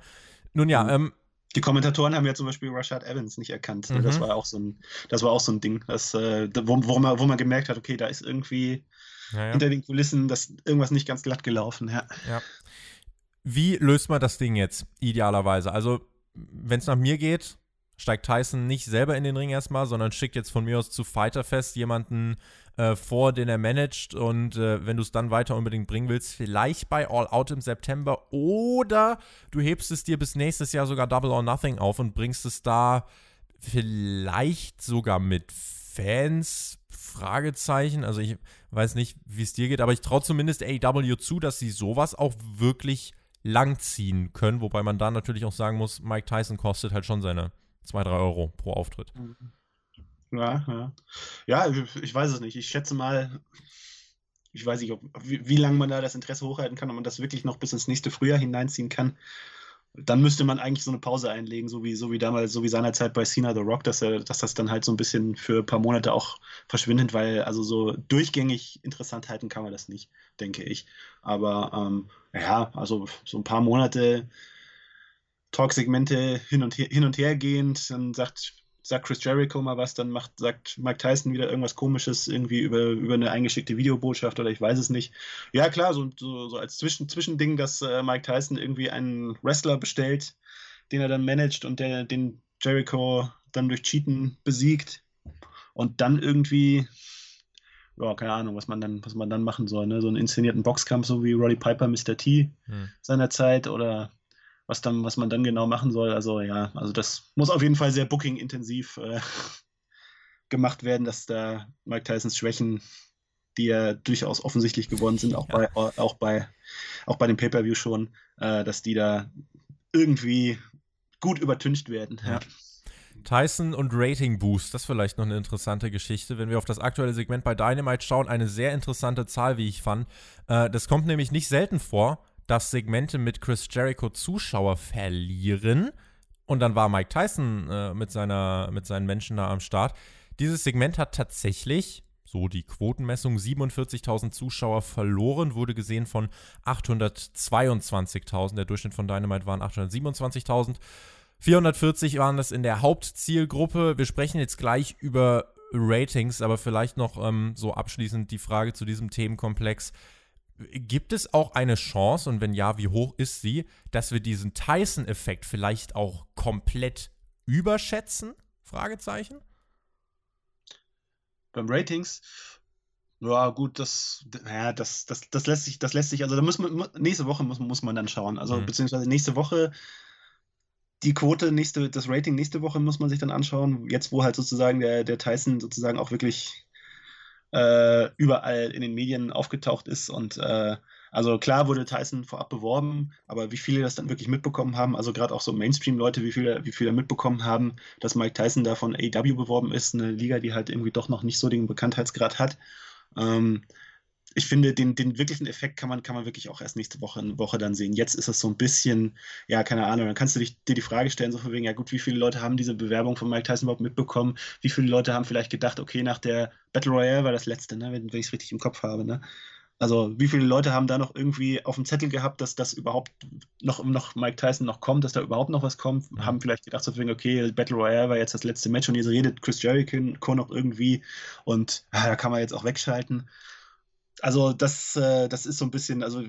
Nun ja, mhm. ähm, die Kommentatoren haben ja zum Beispiel Rashad Evans nicht erkannt. Mhm. Das war auch so ein, das war auch so ein Ding, das, äh, wo, wo, man, wo man gemerkt hat, okay, da ist irgendwie ja, ja. hinter den Kulissen das irgendwas nicht ganz glatt gelaufen. Ja. ja. Wie löst man das Ding jetzt idealerweise? Also, wenn es nach mir geht, steigt Tyson nicht selber in den Ring erstmal, sondern schickt jetzt von mir aus zu Fighterfest jemanden äh, vor, den er managt. Und äh, wenn du es dann weiter unbedingt bringen willst, vielleicht bei All Out im September oder du hebst es dir bis nächstes Jahr sogar Double or Nothing auf und bringst es da vielleicht sogar mit Fans. Fragezeichen. Also ich weiß nicht, wie es dir geht, aber ich traue zumindest AEW zu, dass sie sowas auch wirklich langziehen können, wobei man da natürlich auch sagen muss, Mike Tyson kostet halt schon seine 2, 3 Euro pro Auftritt. Mhm. Ja, ja. Ja, ich weiß es nicht. Ich schätze mal, ich weiß nicht, ob, wie, wie lange man da das Interesse hochhalten kann, ob man das wirklich noch bis ins nächste Frühjahr hineinziehen kann. Dann müsste man eigentlich so eine Pause einlegen, so wie, so wie damals, so wie seinerzeit bei Cena The Rock, dass, er, dass das dann halt so ein bisschen für ein paar Monate auch verschwindet, weil also so durchgängig interessant halten kann man das nicht, denke ich. Aber ähm, ja, also so ein paar Monate Talksegmente hin und her, hin und her gehend, dann sagt sagt Chris Jericho mal was, dann macht, sagt Mike Tyson wieder irgendwas komisches, irgendwie über, über eine eingeschickte Videobotschaft oder ich weiß es nicht. Ja, klar, so, so, so als Zwischen, Zwischending, dass äh, Mike Tyson irgendwie einen Wrestler bestellt, den er dann managt und der den Jericho dann durch Cheaten besiegt und dann irgendwie ja, keine Ahnung, was man dann, was man dann machen soll, ne? So einen inszenierten Boxkampf, so wie Roddy Piper Mr. T hm. seinerzeit oder was, dann, was man dann genau machen soll. Also ja, also das muss auf jeden Fall sehr booking-intensiv äh, gemacht werden, dass da Mike Tysons Schwächen, die ja durchaus offensichtlich geworden sind, auch, ja. bei, auch, bei, auch bei dem Pay-Per-View schon, äh, dass die da irgendwie gut übertüncht werden. Ja. Tyson und Rating Boost, das ist vielleicht noch eine interessante Geschichte. Wenn wir auf das aktuelle Segment bei Dynamite schauen, eine sehr interessante Zahl, wie ich fand. Äh, das kommt nämlich nicht selten vor, dass Segmente mit Chris Jericho Zuschauer verlieren. Und dann war Mike Tyson äh, mit, seiner, mit seinen Menschen da am Start. Dieses Segment hat tatsächlich, so die Quotenmessung, 47.000 Zuschauer verloren, wurde gesehen von 822.000. Der Durchschnitt von Dynamite waren 827.000. 440 waren das in der Hauptzielgruppe. Wir sprechen jetzt gleich über Ratings, aber vielleicht noch ähm, so abschließend die Frage zu diesem Themenkomplex. Gibt es auch eine Chance, und wenn ja, wie hoch ist sie, dass wir diesen Tyson-Effekt vielleicht auch komplett überschätzen? Fragezeichen. Beim Ratings, ja, gut, das, ja, das, das, das lässt sich, das lässt sich, also da muss man, nächste Woche muss, muss man dann schauen. Also, mhm. beziehungsweise nächste Woche, die Quote, nächste, das Rating nächste Woche muss man sich dann anschauen. Jetzt, wo halt sozusagen der, der Tyson sozusagen auch wirklich äh, überall in den Medien aufgetaucht ist. Und äh, also klar wurde Tyson vorab beworben, aber wie viele das dann wirklich mitbekommen haben, also gerade auch so Mainstream-Leute, wie viele, wie viele mitbekommen haben, dass Mike Tyson da von AEW beworben ist, eine Liga, die halt irgendwie doch noch nicht so den Bekanntheitsgrad hat. Ähm, ich finde, den, den wirklichen Effekt kann man, kann man wirklich auch erst nächste Woche, Woche dann sehen. Jetzt ist es so ein bisschen, ja, keine Ahnung, dann kannst du dich, dir die Frage stellen, so von wegen, ja gut, wie viele Leute haben diese Bewerbung von Mike Tyson überhaupt mitbekommen? Wie viele Leute haben vielleicht gedacht, okay, nach der Battle Royale war das letzte, ne, wenn, wenn ich es richtig im Kopf habe, ne? Also wie viele Leute haben da noch irgendwie auf dem Zettel gehabt, dass das überhaupt noch, noch Mike Tyson noch kommt, dass da überhaupt noch was kommt? Haben vielleicht gedacht, so wegen, okay, Battle Royale war jetzt das letzte Match und jetzt redet Chris Jericho noch irgendwie und ah, da kann man jetzt auch wegschalten also das, äh, das ist so ein bisschen, also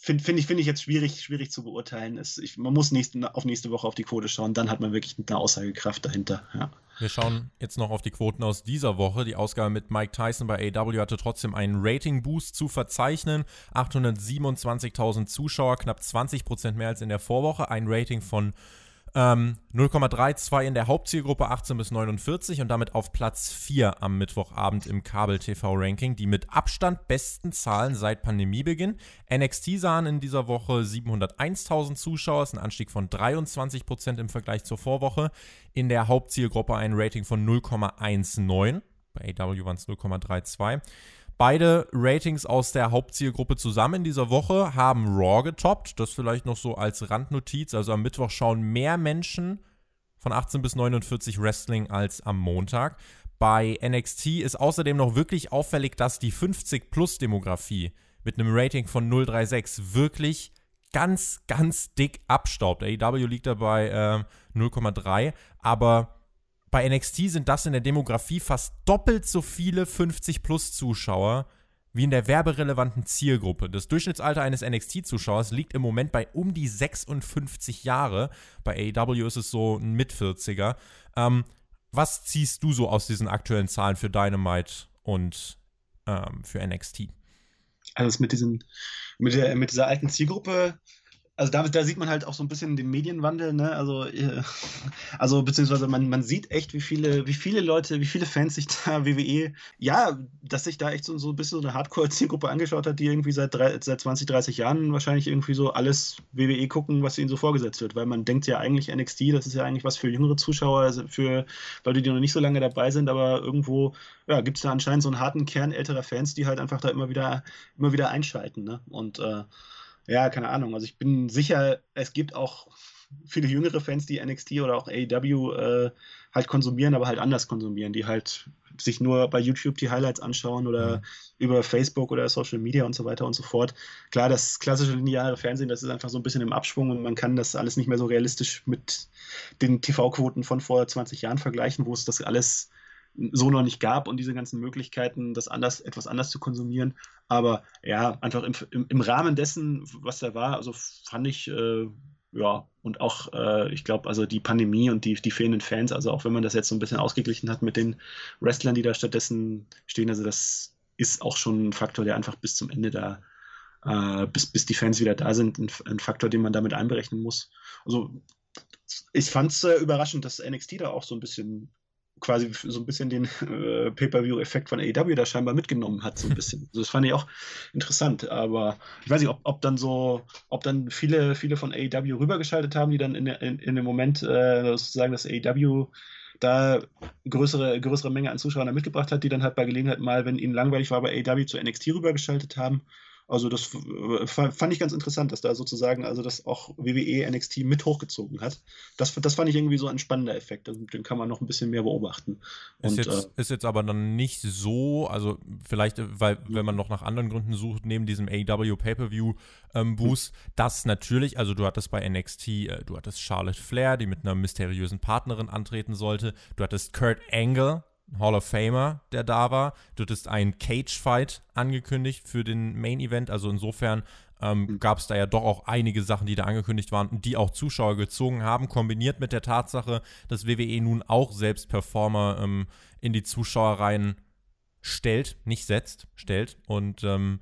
finde find ich, find ich jetzt schwierig, schwierig zu beurteilen. Es, ich, man muss nächste, auf nächste Woche auf die Quote schauen, dann hat man wirklich eine Aussagekraft dahinter. Ja. Wir schauen jetzt noch auf die Quoten aus dieser Woche. Die Ausgabe mit Mike Tyson bei AW hatte trotzdem einen Rating-Boost zu verzeichnen. 827.000 Zuschauer, knapp 20% mehr als in der Vorwoche. Ein Rating von ähm, 0,32 in der Hauptzielgruppe 18 bis 49 und damit auf Platz 4 am Mittwochabend im Kabel-TV-Ranking. Die mit Abstand besten Zahlen seit Pandemiebeginn. NXT sahen in dieser Woche 701.000 Zuschauer, ist ein Anstieg von 23% im Vergleich zur Vorwoche. In der Hauptzielgruppe ein Rating von 0,19. Bei AW waren es 0,32. Beide Ratings aus der Hauptzielgruppe zusammen in dieser Woche haben Raw getoppt. Das vielleicht noch so als Randnotiz. Also am Mittwoch schauen mehr Menschen von 18 bis 49 Wrestling als am Montag. Bei NXT ist außerdem noch wirklich auffällig, dass die 50-Plus-Demografie mit einem Rating von 036 wirklich ganz, ganz dick abstaubt. AEW liegt dabei äh, 0,3, aber bei NXT sind das in der Demografie fast doppelt so viele 50-plus-Zuschauer wie in der werberelevanten Zielgruppe. Das Durchschnittsalter eines NXT-Zuschauers liegt im Moment bei um die 56 Jahre. Bei AEW ist es so ein Mit-40er. Ähm, was ziehst du so aus diesen aktuellen Zahlen für Dynamite und ähm, für NXT? Also mit, diesen, mit, der, mit dieser alten Zielgruppe also da, da, sieht man halt auch so ein bisschen den Medienwandel, ne? Also, äh, also beziehungsweise man, man sieht echt, wie viele, wie viele Leute, wie viele Fans sich da WWE, ja, dass sich da echt so, so ein bisschen so eine Hardcore-Zielgruppe angeschaut hat, die irgendwie seit, drei, seit 20, 30 Jahren wahrscheinlich irgendwie so alles WWE gucken, was ihnen so vorgesetzt wird. Weil man denkt ja eigentlich NXT, das ist ja eigentlich was für jüngere Zuschauer, also für Leute, die noch nicht so lange dabei sind, aber irgendwo, ja, gibt es da anscheinend so einen harten Kern älterer Fans, die halt einfach da immer wieder, immer wieder einschalten, ne? Und äh, ja, keine Ahnung. Also ich bin sicher, es gibt auch viele jüngere Fans, die NXT oder auch AEW äh, halt konsumieren, aber halt anders konsumieren, die halt sich nur bei YouTube die Highlights anschauen oder mhm. über Facebook oder Social Media und so weiter und so fort. Klar, das klassische lineare Fernsehen, das ist einfach so ein bisschen im Abschwung und man kann das alles nicht mehr so realistisch mit den TV-Quoten von vor 20 Jahren vergleichen, wo es das alles so noch nicht gab und diese ganzen Möglichkeiten, das anders, etwas anders zu konsumieren. Aber ja, einfach im, im, im Rahmen dessen, was da war, also fand ich, äh, ja, und auch, äh, ich glaube, also die Pandemie und die, die fehlenden Fans, also auch wenn man das jetzt so ein bisschen ausgeglichen hat mit den Wrestlern, die da stattdessen stehen, also das ist auch schon ein Faktor, der einfach bis zum Ende da, äh, bis, bis die Fans wieder da sind, ein, ein Faktor, den man damit einberechnen muss. Also ich fand es äh, überraschend, dass NXT da auch so ein bisschen quasi so ein bisschen den äh, Pay-Per-View-Effekt von AEW da scheinbar mitgenommen hat, so ein bisschen. Also das fand ich auch interessant, aber ich weiß nicht, ob, ob dann so, ob dann viele, viele von AEW rübergeschaltet haben, die dann in, in, in dem Moment äh, sozusagen das AEW da größere, größere Menge an Zuschauern mitgebracht hat, die dann halt bei Gelegenheit mal, wenn ihnen langweilig war, bei AEW zu NXT rübergeschaltet haben. Also das äh, fand ich ganz interessant, dass da sozusagen, also das auch WWE NXT mit hochgezogen hat. Das, das fand ich irgendwie so ein spannender Effekt. Also den kann man noch ein bisschen mehr beobachten. Ist, Und, jetzt, äh, ist jetzt aber dann nicht so, also vielleicht, weil wenn man noch nach anderen Gründen sucht, neben diesem AEW Pay-Per-View ähm, Boost, hm. das natürlich, also du hattest bei NXT, äh, du hattest Charlotte Flair, die mit einer mysteriösen Partnerin antreten sollte. Du hattest Kurt Angle, Hall of Famer, der da war. Du hattest einen Cage-Fight angekündigt für den Main-Event. Also insofern ähm, mhm. gab es da ja doch auch einige Sachen, die da angekündigt waren und die auch Zuschauer gezogen haben, kombiniert mit der Tatsache, dass WWE nun auch selbst Performer ähm, in die Zuschauerreihen stellt, nicht setzt, stellt. Und ähm,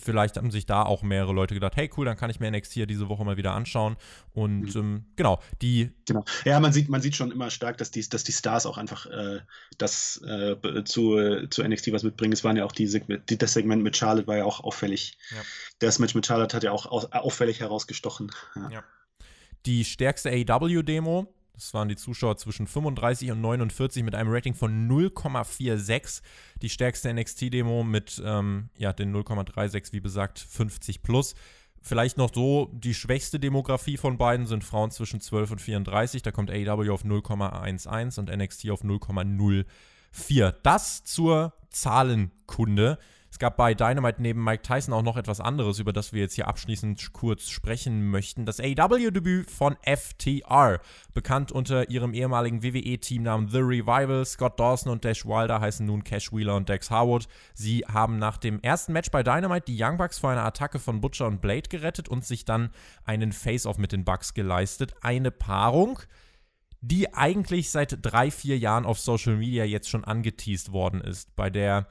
vielleicht haben sich da auch mehrere Leute gedacht, hey cool, dann kann ich mir NXT hier diese Woche mal wieder anschauen. Und mhm. ähm, genau, die. Genau. Ja, man sieht, man sieht schon immer stark, dass die, dass die Stars auch einfach äh, das äh, zu, zu NXT was mitbringen. Es waren ja auch die, Segment, die, das Segment mit Charlotte war ja auch auffällig. Ja. Das Match mit Charlotte hat ja auch auffällig herausgestochen. Ja. ja. Die stärkste AEW-Demo das waren die Zuschauer zwischen 35 und 49 mit einem Rating von 0,46. Die stärkste NXT-Demo mit ähm, ja, den 0,36, wie besagt, 50 plus. Vielleicht noch so, die schwächste Demografie von beiden sind Frauen zwischen 12 und 34. Da kommt AEW auf 0,11 und NXT auf 0,04. Das zur Zahlenkunde. Es gab bei Dynamite neben Mike Tyson auch noch etwas anderes, über das wir jetzt hier abschließend kurz sprechen möchten. Das AEW-Debüt von FTR, bekannt unter ihrem ehemaligen WWE-Teamnamen The Revival. Scott Dawson und Dash Wilder heißen nun Cash Wheeler und Dex Harwood. Sie haben nach dem ersten Match bei Dynamite die Young Bucks vor einer Attacke von Butcher und Blade gerettet und sich dann einen Face-Off mit den Bucks geleistet. Eine Paarung, die eigentlich seit drei, vier Jahren auf Social Media jetzt schon angeteased worden ist, bei der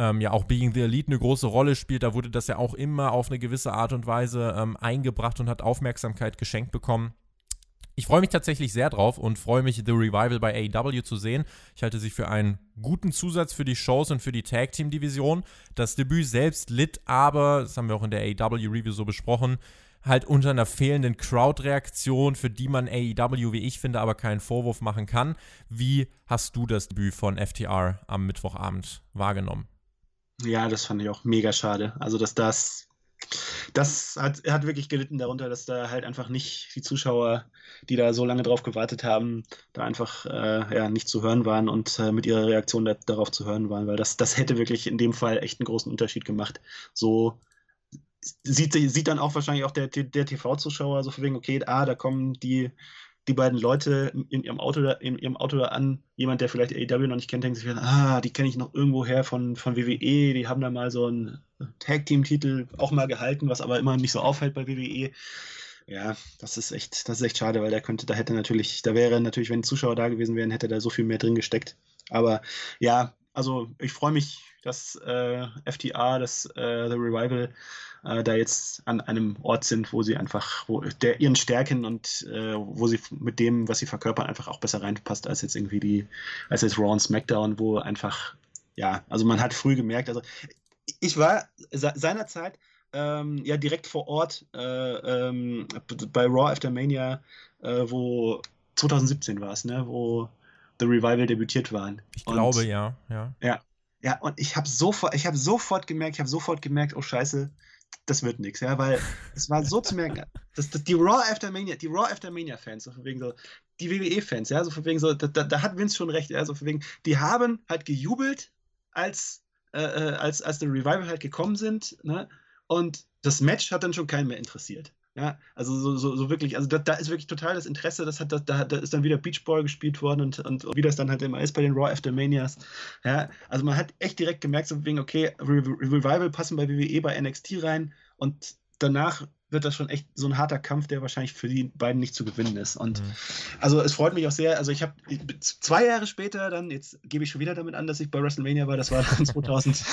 ähm, ja auch Being the Elite eine große Rolle spielt. Da wurde das ja auch immer auf eine gewisse Art und Weise ähm, eingebracht und hat Aufmerksamkeit geschenkt bekommen. Ich freue mich tatsächlich sehr drauf und freue mich, The Revival bei AEW zu sehen. Ich halte sie für einen guten Zusatz für die Shows und für die Tag Team Division. Das Debüt selbst litt aber, das haben wir auch in der AEW Review so besprochen, halt unter einer fehlenden Crowd-Reaktion, für die man AEW, wie ich finde, aber keinen Vorwurf machen kann. Wie hast du das Debüt von FTR am Mittwochabend wahrgenommen? Ja, das fand ich auch mega schade. Also, dass das, das hat, hat wirklich gelitten darunter, dass da halt einfach nicht die Zuschauer, die da so lange drauf gewartet haben, da einfach äh, ja, nicht zu hören waren und äh, mit ihrer Reaktion da, darauf zu hören waren, weil das, das hätte wirklich in dem Fall echt einen großen Unterschied gemacht. So sieht, sieht dann auch wahrscheinlich auch der, der TV-Zuschauer so von wegen, okay, ah, da kommen die die beiden Leute in ihrem Auto da, in ihrem Auto da an. Jemand, der vielleicht AEW noch nicht kennt, denkt sich, ah, die kenne ich noch irgendwo her von, von WWE. Die haben da mal so einen Tag-Team-Titel auch mal gehalten, was aber immer nicht so auffällt bei WWE. Ja, das ist echt, das ist echt schade, weil der könnte, da hätte natürlich, da wäre natürlich, wenn Zuschauer da gewesen wären, hätte da so viel mehr drin gesteckt. Aber ja, also ich freue mich, dass äh, FTA, das äh, The Revival äh, da jetzt an einem Ort sind, wo sie einfach, wo der ihren Stärken und äh, wo sie mit dem, was sie verkörpern, einfach auch besser reinpasst als jetzt irgendwie die, als jetzt Raw und SmackDown, wo einfach, ja, also man hat früh gemerkt, also ich war seinerzeit ähm, ja direkt vor Ort äh, ähm, bei Raw After Mania, äh, wo 2017 war es, ne, wo The Revival debütiert waren. Ich und, glaube, ja, ja. Ja, ja, und ich habe sofort, ich habe sofort gemerkt, ich habe sofort gemerkt, oh Scheiße, das wird nichts, ja, weil es war so zu merken, dass, dass die Raw After Mania, die Raw After Mania Fans, so von wegen so, die WWE-Fans, ja, so von wegen so, da, da, hat Vince schon recht, ja, so von wegen, die haben halt gejubelt, als, äh, äh als, als die Revival halt gekommen sind, ne, und das Match hat dann schon keinen mehr interessiert. Ja, also so, so, so wirklich, also da, da, ist wirklich total das Interesse, das hat, da, da ist dann wieder Beach Boy gespielt worden und, und wie das dann halt immer ist bei den Raw After Manias. Ja, also man hat echt direkt gemerkt, so wegen, okay, Re Revival passen bei WWE bei NXT rein und danach wird das schon echt so ein harter Kampf, der wahrscheinlich für die beiden nicht zu gewinnen ist. Und mhm. also es freut mich auch sehr. Also ich habe zwei Jahre später dann, jetzt gebe ich schon wieder damit an, dass ich bei WrestleMania war, das war dann 2000,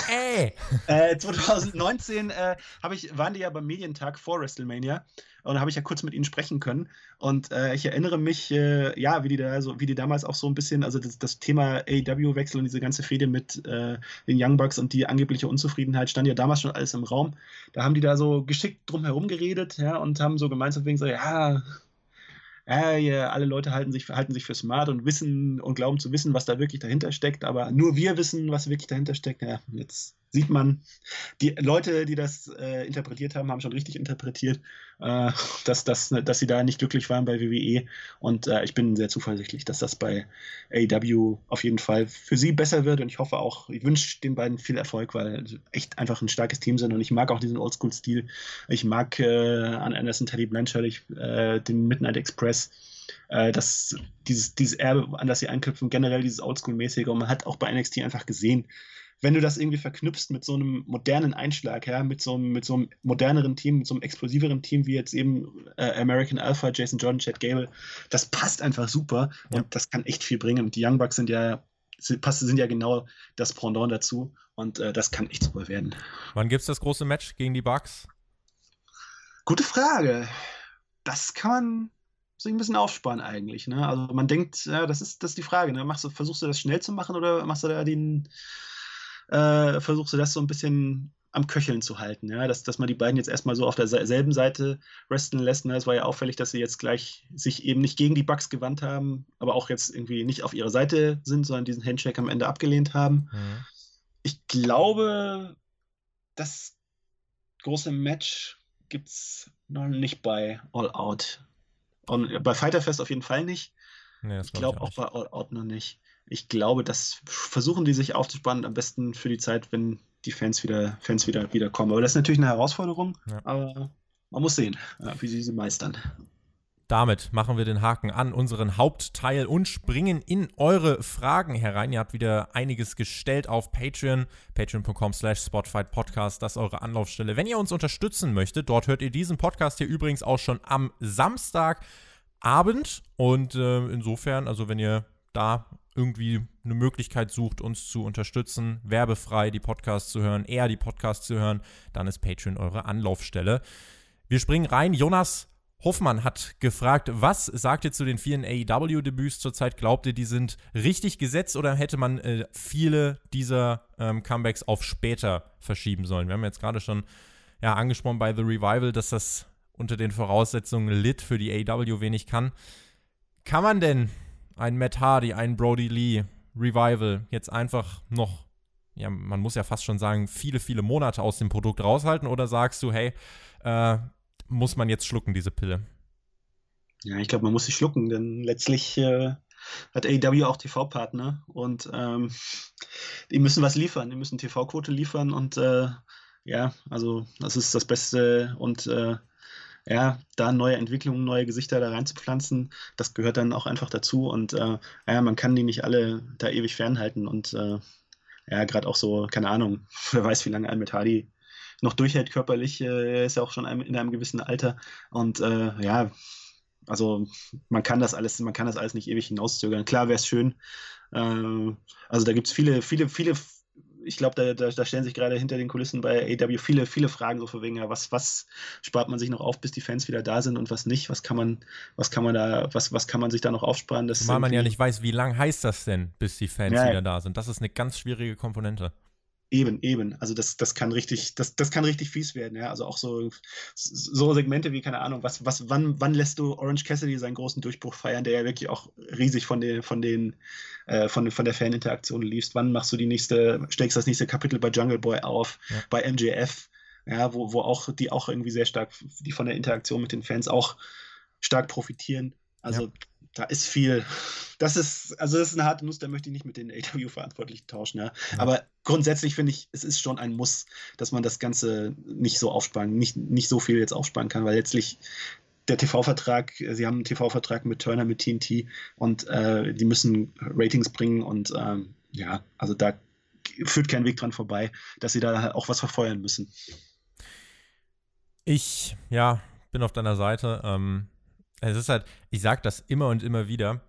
äh, 2019, äh, ich, waren die ja beim Medientag vor WrestleMania. Und da habe ich ja kurz mit ihnen sprechen können. Und äh, ich erinnere mich, äh, ja, wie die da so, wie die damals auch so ein bisschen, also das, das Thema AEW-Wechsel und diese ganze Fehde mit äh, den Young Bucks und die angebliche Unzufriedenheit stand ja damals schon alles im Raum. Da haben die da so geschickt drum herum geredet, ja, und haben so gemeinsam wegen so, ja, äh, ja, alle Leute halten sich, halten sich für smart und wissen und glauben zu wissen, was da wirklich dahinter steckt, aber nur wir wissen, was wirklich dahinter steckt. Ja, jetzt sieht man, die Leute, die das äh, interpretiert haben, haben schon richtig interpretiert, äh, dass, dass, dass sie da nicht glücklich waren bei WWE. Und äh, ich bin sehr zuversichtlich, dass das bei AEW auf jeden Fall für sie besser wird. Und ich hoffe auch, ich wünsche den beiden viel Erfolg, weil echt einfach ein starkes Team sind. Und ich mag auch diesen Oldschool-Stil. Ich mag äh, an Anderson Teddy Blanchard, ich, äh, den Midnight Express äh, das, dieses, dieses Erbe, an das sie anknüpfen, generell dieses Oldschool-mäßige. Und man hat auch bei NXT einfach gesehen, wenn du das irgendwie verknüpfst mit so einem modernen Einschlag, ja, mit so einem, mit so einem moderneren Team, mit so einem explosiveren Team wie jetzt eben äh, American Alpha, Jason Jordan, Chad Gable, das passt einfach super ja. und das kann echt viel bringen. Und die Young Bucks sind ja, sind, sind ja genau das Pendant dazu und äh, das kann echt super werden. Wann gibt es das große Match gegen die Bucks? Gute Frage. Das kann man sich ein bisschen aufsparen eigentlich. Ne? Also man denkt, ja, das ist, das ist die Frage. Ne? Machst du, versuchst du das schnell zu machen oder machst du da den, äh, versuchst du das so ein bisschen am Köcheln zu halten, ja, dass, dass man die beiden jetzt erstmal so auf derselben Seite resten lässt. Ne? Es war ja auffällig, dass sie jetzt gleich sich eben nicht gegen die Bugs gewandt haben, aber auch jetzt irgendwie nicht auf ihrer Seite sind, sondern diesen Handshake am Ende abgelehnt haben. Mhm. Ich glaube, das große Match gibt es noch nicht bei All Out. Und bei Fighterfest auf jeden Fall nicht. Nee, ich glaube auch bei All Out noch nicht ich glaube, das versuchen die sich aufzuspannen, am besten für die Zeit, wenn die Fans wieder, Fans wieder, wieder kommen. Aber das ist natürlich eine Herausforderung, ja. aber man muss sehen, wie sie sie meistern. Damit machen wir den Haken an unseren Hauptteil und springen in eure Fragen herein. Ihr habt wieder einiges gestellt auf Patreon, patreon.com slash spotfightpodcast, das ist eure Anlaufstelle. Wenn ihr uns unterstützen möchtet, dort hört ihr diesen Podcast hier übrigens auch schon am Samstagabend und äh, insofern, also wenn ihr da irgendwie eine Möglichkeit sucht, uns zu unterstützen, werbefrei die Podcasts zu hören, eher die Podcasts zu hören, dann ist Patreon eure Anlaufstelle. Wir springen rein. Jonas Hoffmann hat gefragt, was sagt ihr zu den vielen AEW-Debüts zurzeit? Glaubt ihr, die sind richtig gesetzt oder hätte man äh, viele dieser ähm, Comebacks auf später verschieben sollen? Wir haben jetzt gerade schon ja, angesprochen bei The Revival, dass das unter den Voraussetzungen Lit für die AEW wenig kann. Kann man denn ein Matt Hardy, ein Brody Lee Revival jetzt einfach noch, ja, man muss ja fast schon sagen, viele, viele Monate aus dem Produkt raushalten? Oder sagst du, hey, äh, muss man jetzt schlucken, diese Pille? Ja, ich glaube, man muss sie schlucken, denn letztlich äh, hat AEW auch TV-Partner und ähm, die müssen was liefern, die müssen TV-Quote liefern und äh, ja, also das ist das Beste und äh, ja, da neue Entwicklungen, neue Gesichter da reinzupflanzen, das gehört dann auch einfach dazu. Und äh, ja, man kann die nicht alle da ewig fernhalten. Und äh, ja, gerade auch so, keine Ahnung, wer weiß, wie lange Hardy noch durchhält körperlich, äh, ist ja auch schon in einem gewissen Alter. Und äh, ja, also man kann das alles, man kann das alles nicht ewig hinauszögern. Klar wäre es schön. Äh, also da gibt es viele, viele, viele ich glaube, da, da, da, stellen sich gerade hinter den Kulissen bei AW viele, viele Fragen so von wegen, ja, was, was spart man sich noch auf, bis die Fans wieder da sind und was nicht? Was kann man, was kann man da, was, was kann man sich da noch aufsparen? Weil man ja nicht weiß, wie lang heißt das denn, bis die Fans ja, wieder da sind. Das ist eine ganz schwierige Komponente. Eben, eben. Also das, das kann richtig, das, das kann richtig fies werden, ja. Also auch so, so Segmente wie, keine Ahnung, was, was, wann, wann lässt du Orange Cassidy seinen großen Durchbruch feiern, der ja wirklich auch riesig von den, von den, äh, von, von der Faninteraktion liest. Wann machst du die nächste, steckst das nächste Kapitel bei Jungle Boy auf, ja. bei MJF, ja, wo, wo auch, die auch irgendwie sehr stark, die von der Interaktion mit den Fans auch stark profitieren. Also ja da ist viel. Das ist, also das ist eine harte Nuss, da möchte ich nicht mit den AW-Verantwortlichen tauschen. Ja. ja. Aber grundsätzlich finde ich, es ist schon ein Muss, dass man das Ganze nicht so aufsparen, nicht, nicht so viel jetzt aufsparen kann, weil letztlich der TV-Vertrag, sie haben einen TV-Vertrag mit Turner, mit TNT und äh, die müssen Ratings bringen und ähm, ja, also da führt kein Weg dran vorbei, dass sie da auch was verfeuern müssen. Ich, ja, bin auf deiner Seite. Ähm, es ist halt, ich sage das immer und immer wieder.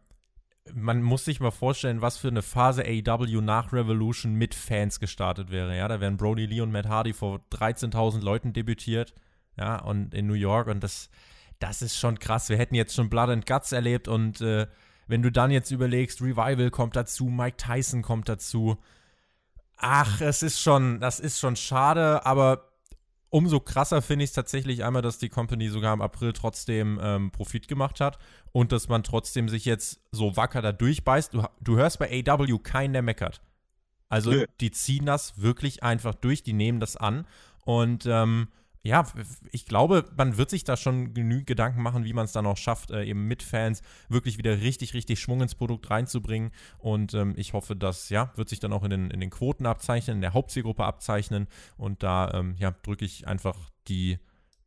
Man muss sich mal vorstellen, was für eine Phase AEW nach Revolution mit Fans gestartet wäre. Ja, da wären Brody Lee und Matt Hardy vor 13.000 Leuten debütiert. Ja, und in New York und das, das ist schon krass. Wir hätten jetzt schon Blood and Guts erlebt und äh, wenn du dann jetzt überlegst, Revival kommt dazu, Mike Tyson kommt dazu. Ach, es ist schon, das ist schon schade, aber umso krasser finde ich es tatsächlich einmal, dass die Company sogar im April trotzdem ähm, Profit gemacht hat und dass man trotzdem sich jetzt so wacker da durchbeißt. Du, du hörst bei AW keinen, der meckert. Also Nö. die ziehen das wirklich einfach durch, die nehmen das an und ähm, ja, ich glaube, man wird sich da schon genügend Gedanken machen, wie man es dann auch schafft, äh, eben mit Fans wirklich wieder richtig, richtig Schwung ins Produkt reinzubringen. Und ähm, ich hoffe, das ja, wird sich dann auch in den, in den Quoten abzeichnen, in der Hauptzielgruppe abzeichnen. Und da ähm, ja, drücke ich einfach die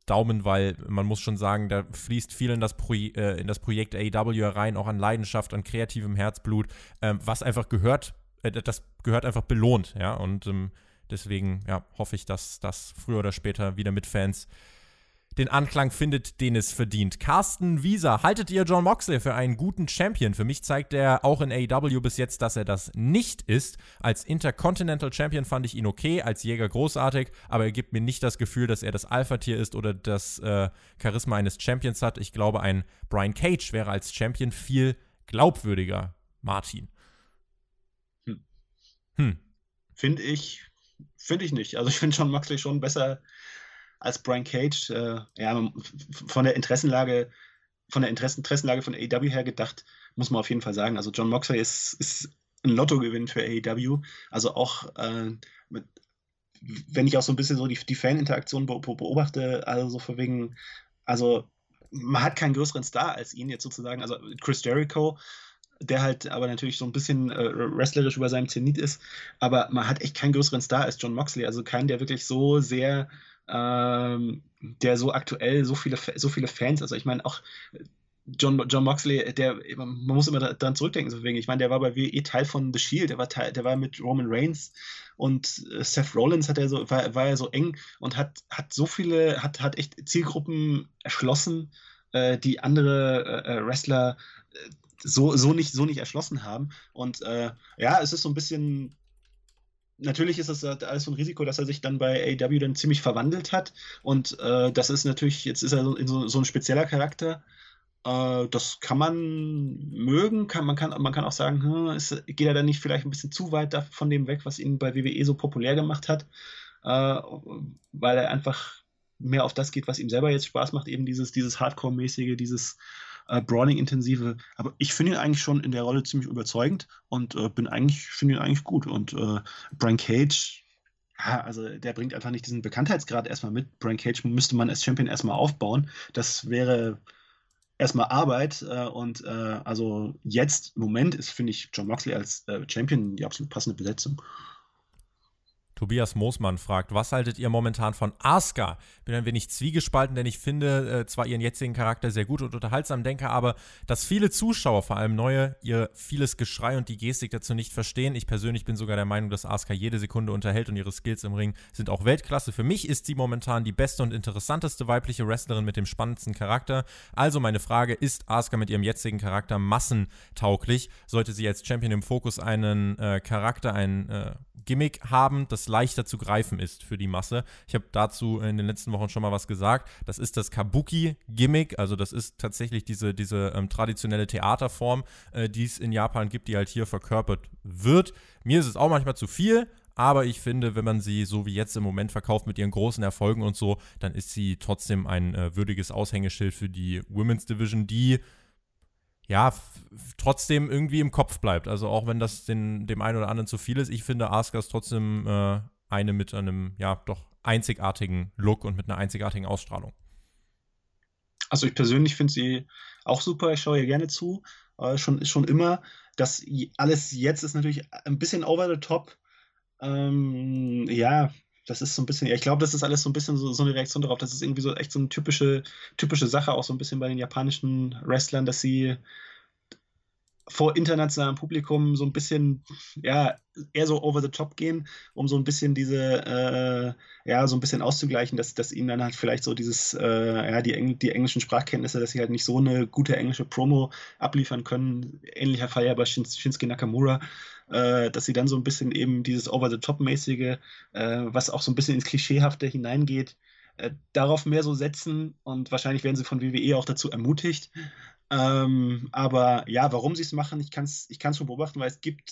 Daumen, weil man muss schon sagen, da fließt viel in das, Pro äh, in das Projekt AEW rein, auch an Leidenschaft, an kreativem Herzblut, ähm, was einfach gehört, äh, das gehört einfach belohnt, ja. Und ähm, Deswegen ja, hoffe ich, dass das früher oder später wieder mit Fans den Anklang findet, den es verdient. Carsten Wieser, haltet ihr John Moxley für einen guten Champion? Für mich zeigt er auch in AEW bis jetzt, dass er das nicht ist. Als Intercontinental Champion fand ich ihn okay, als Jäger großartig, aber er gibt mir nicht das Gefühl, dass er das Alpha-Tier ist oder das äh, Charisma eines Champions hat. Ich glaube, ein Brian Cage wäre als Champion viel glaubwürdiger, Martin. Hm. hm. Finde ich Finde ich nicht. Also ich finde John Moxley schon besser als Brian Cage. Äh, ja, von der Interessenlage, von der Interessen Interessenlage von AEW her gedacht, muss man auf jeden Fall sagen. Also John Moxley ist, ist ein Lottogewinn für AEW. Also auch äh, mit, wenn ich auch so ein bisschen so die, die Fan-Interaktion beobachte, also so von wegen, also man hat keinen größeren Star als ihn jetzt sozusagen. Also Chris Jericho der halt aber natürlich so ein bisschen äh, wrestlerisch über seinem Zenit ist. Aber man hat echt keinen größeren Star als John Moxley. Also keinen, der wirklich so sehr, ähm, der so aktuell so viele, so viele Fans, also ich meine auch John, John Moxley, der, man muss immer daran zurückdenken, so wegen, ich meine, der war bei WWE Teil von The Shield, der war Teil, der war mit Roman Reigns und äh, Seth Rollins hat er so, war, war er so eng und hat, hat so viele, hat, hat echt Zielgruppen erschlossen, äh, die andere äh, Wrestler äh, so, so, nicht, so nicht erschlossen haben. Und äh, ja, es ist so ein bisschen. Natürlich ist es alles so ein Risiko, dass er sich dann bei AW dann ziemlich verwandelt hat. Und äh, das ist natürlich, jetzt ist er so, so, so ein spezieller Charakter. Äh, das kann man mögen, kann, man, kann, man kann auch sagen, hm, ist, geht er dann nicht vielleicht ein bisschen zu weit von dem weg, was ihn bei WWE so populär gemacht hat, äh, weil er einfach mehr auf das geht, was ihm selber jetzt Spaß macht, eben dieses, dieses Hardcore-mäßige, dieses äh, Brawling-intensive. Aber ich finde ihn eigentlich schon in der Rolle ziemlich überzeugend und äh, bin eigentlich, finde ihn eigentlich gut. Und äh, Brian Cage, ja, also der bringt einfach nicht diesen Bekanntheitsgrad erstmal mit. Brian Cage müsste man als Champion erstmal aufbauen. Das wäre erstmal Arbeit äh, und äh, also jetzt im Moment ist, finde ich, John Moxley als äh, Champion die absolut passende Besetzung. Tobias Moosmann fragt, was haltet ihr momentan von Asuka? Bin ein wenig zwiegespalten, denn ich finde äh, zwar ihren jetzigen Charakter sehr gut und unterhaltsam, denke aber, dass viele Zuschauer, vor allem neue, ihr vieles Geschrei und die Gestik dazu nicht verstehen. Ich persönlich bin sogar der Meinung, dass Asuka jede Sekunde unterhält und ihre Skills im Ring sind auch Weltklasse. Für mich ist sie momentan die beste und interessanteste weibliche Wrestlerin mit dem spannendsten Charakter. Also meine Frage, ist Asuka mit ihrem jetzigen Charakter massentauglich? Sollte sie als Champion im Fokus einen äh, Charakter, einen äh, Gimmick haben, das leichter zu greifen ist für die Masse. Ich habe dazu in den letzten Wochen schon mal was gesagt. Das ist das Kabuki-Gimmick, also das ist tatsächlich diese, diese ähm, traditionelle Theaterform, äh, die es in Japan gibt, die halt hier verkörpert wird. Mir ist es auch manchmal zu viel, aber ich finde, wenn man sie so wie jetzt im Moment verkauft mit ihren großen Erfolgen und so, dann ist sie trotzdem ein äh, würdiges Aushängeschild für die Women's Division, die ja, trotzdem irgendwie im Kopf bleibt. Also auch wenn das den, dem einen oder anderen zu viel ist, ich finde Asuka ist trotzdem äh, eine mit einem, ja, doch einzigartigen Look und mit einer einzigartigen Ausstrahlung. Also ich persönlich finde sie auch super, ich schaue ihr gerne zu, äh, schon, schon immer. Das alles jetzt ist natürlich ein bisschen over the top. Ähm, ja, das ist so ein bisschen, ich glaube, das ist alles so ein bisschen so, so, eine Reaktion darauf. Das ist irgendwie so echt so eine typische, typische Sache, auch so ein bisschen bei den japanischen Wrestlern, dass sie vor internationalem Publikum so ein bisschen, ja, eher so over the top gehen, um so ein bisschen diese, äh, ja, so ein bisschen auszugleichen, dass, dass ihnen dann halt vielleicht so dieses, äh, ja, die, Engl die englischen Sprachkenntnisse, dass sie halt nicht so eine gute englische Promo abliefern können. Ähnlicher Fall ja bei Shins Shinsuke Nakamura, äh, dass sie dann so ein bisschen eben dieses over the top mäßige, äh, was auch so ein bisschen ins Klischeehafte hineingeht, äh, darauf mehr so setzen und wahrscheinlich werden sie von WWE auch dazu ermutigt. Ähm, aber ja, warum sie es machen, ich kann es ich kann's schon beobachten, weil es gibt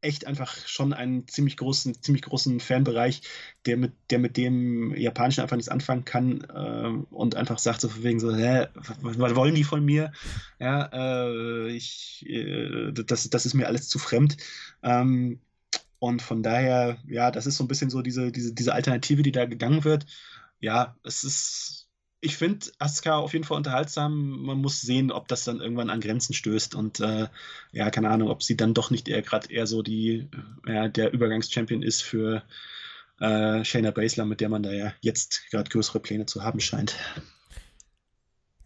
echt einfach schon einen ziemlich großen, ziemlich großen Fanbereich, der mit, der mit dem Japanischen einfach nichts anfangen kann äh, und einfach sagt so wegen so, hä, was, was wollen die von mir? Ja, äh, ich, äh, das, das ist mir alles zu fremd. Ähm, und von daher, ja, das ist so ein bisschen so diese, diese, diese Alternative, die da gegangen wird. Ja, es ist ich finde Asuka auf jeden Fall unterhaltsam. Man muss sehen, ob das dann irgendwann an Grenzen stößt und äh, ja, keine Ahnung, ob sie dann doch nicht eher gerade eher so die, äh, ja, der Übergangschampion ist für äh, Shayna Baszler, mit der man da ja jetzt gerade größere Pläne zu haben scheint.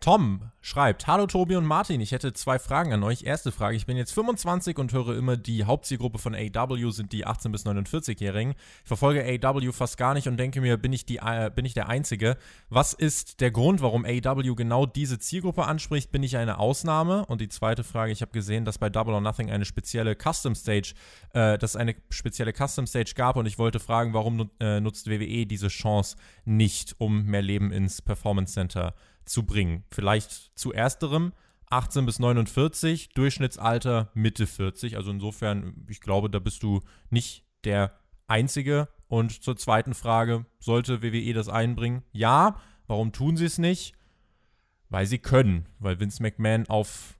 Tom schreibt: Hallo Tobi und Martin, ich hätte zwei Fragen an euch. Erste Frage: Ich bin jetzt 25 und höre immer, die Hauptzielgruppe von AW sind die 18- bis 49-Jährigen. Ich verfolge AW fast gar nicht und denke mir, bin ich, die, äh, bin ich der Einzige? Was ist der Grund, warum AW genau diese Zielgruppe anspricht? Bin ich eine Ausnahme? Und die zweite Frage: Ich habe gesehen, dass bei Double or Nothing eine spezielle Custom Stage, äh, dass eine spezielle Custom Stage gab und ich wollte fragen, warum äh, nutzt WWE diese Chance nicht, um mehr Leben ins Performance Center zu bringen. Vielleicht zu ersterem 18 bis 49, Durchschnittsalter Mitte 40. Also insofern, ich glaube, da bist du nicht der Einzige. Und zur zweiten Frage, sollte WWE das einbringen? Ja. Warum tun sie es nicht? Weil sie können, weil Vince McMahon auf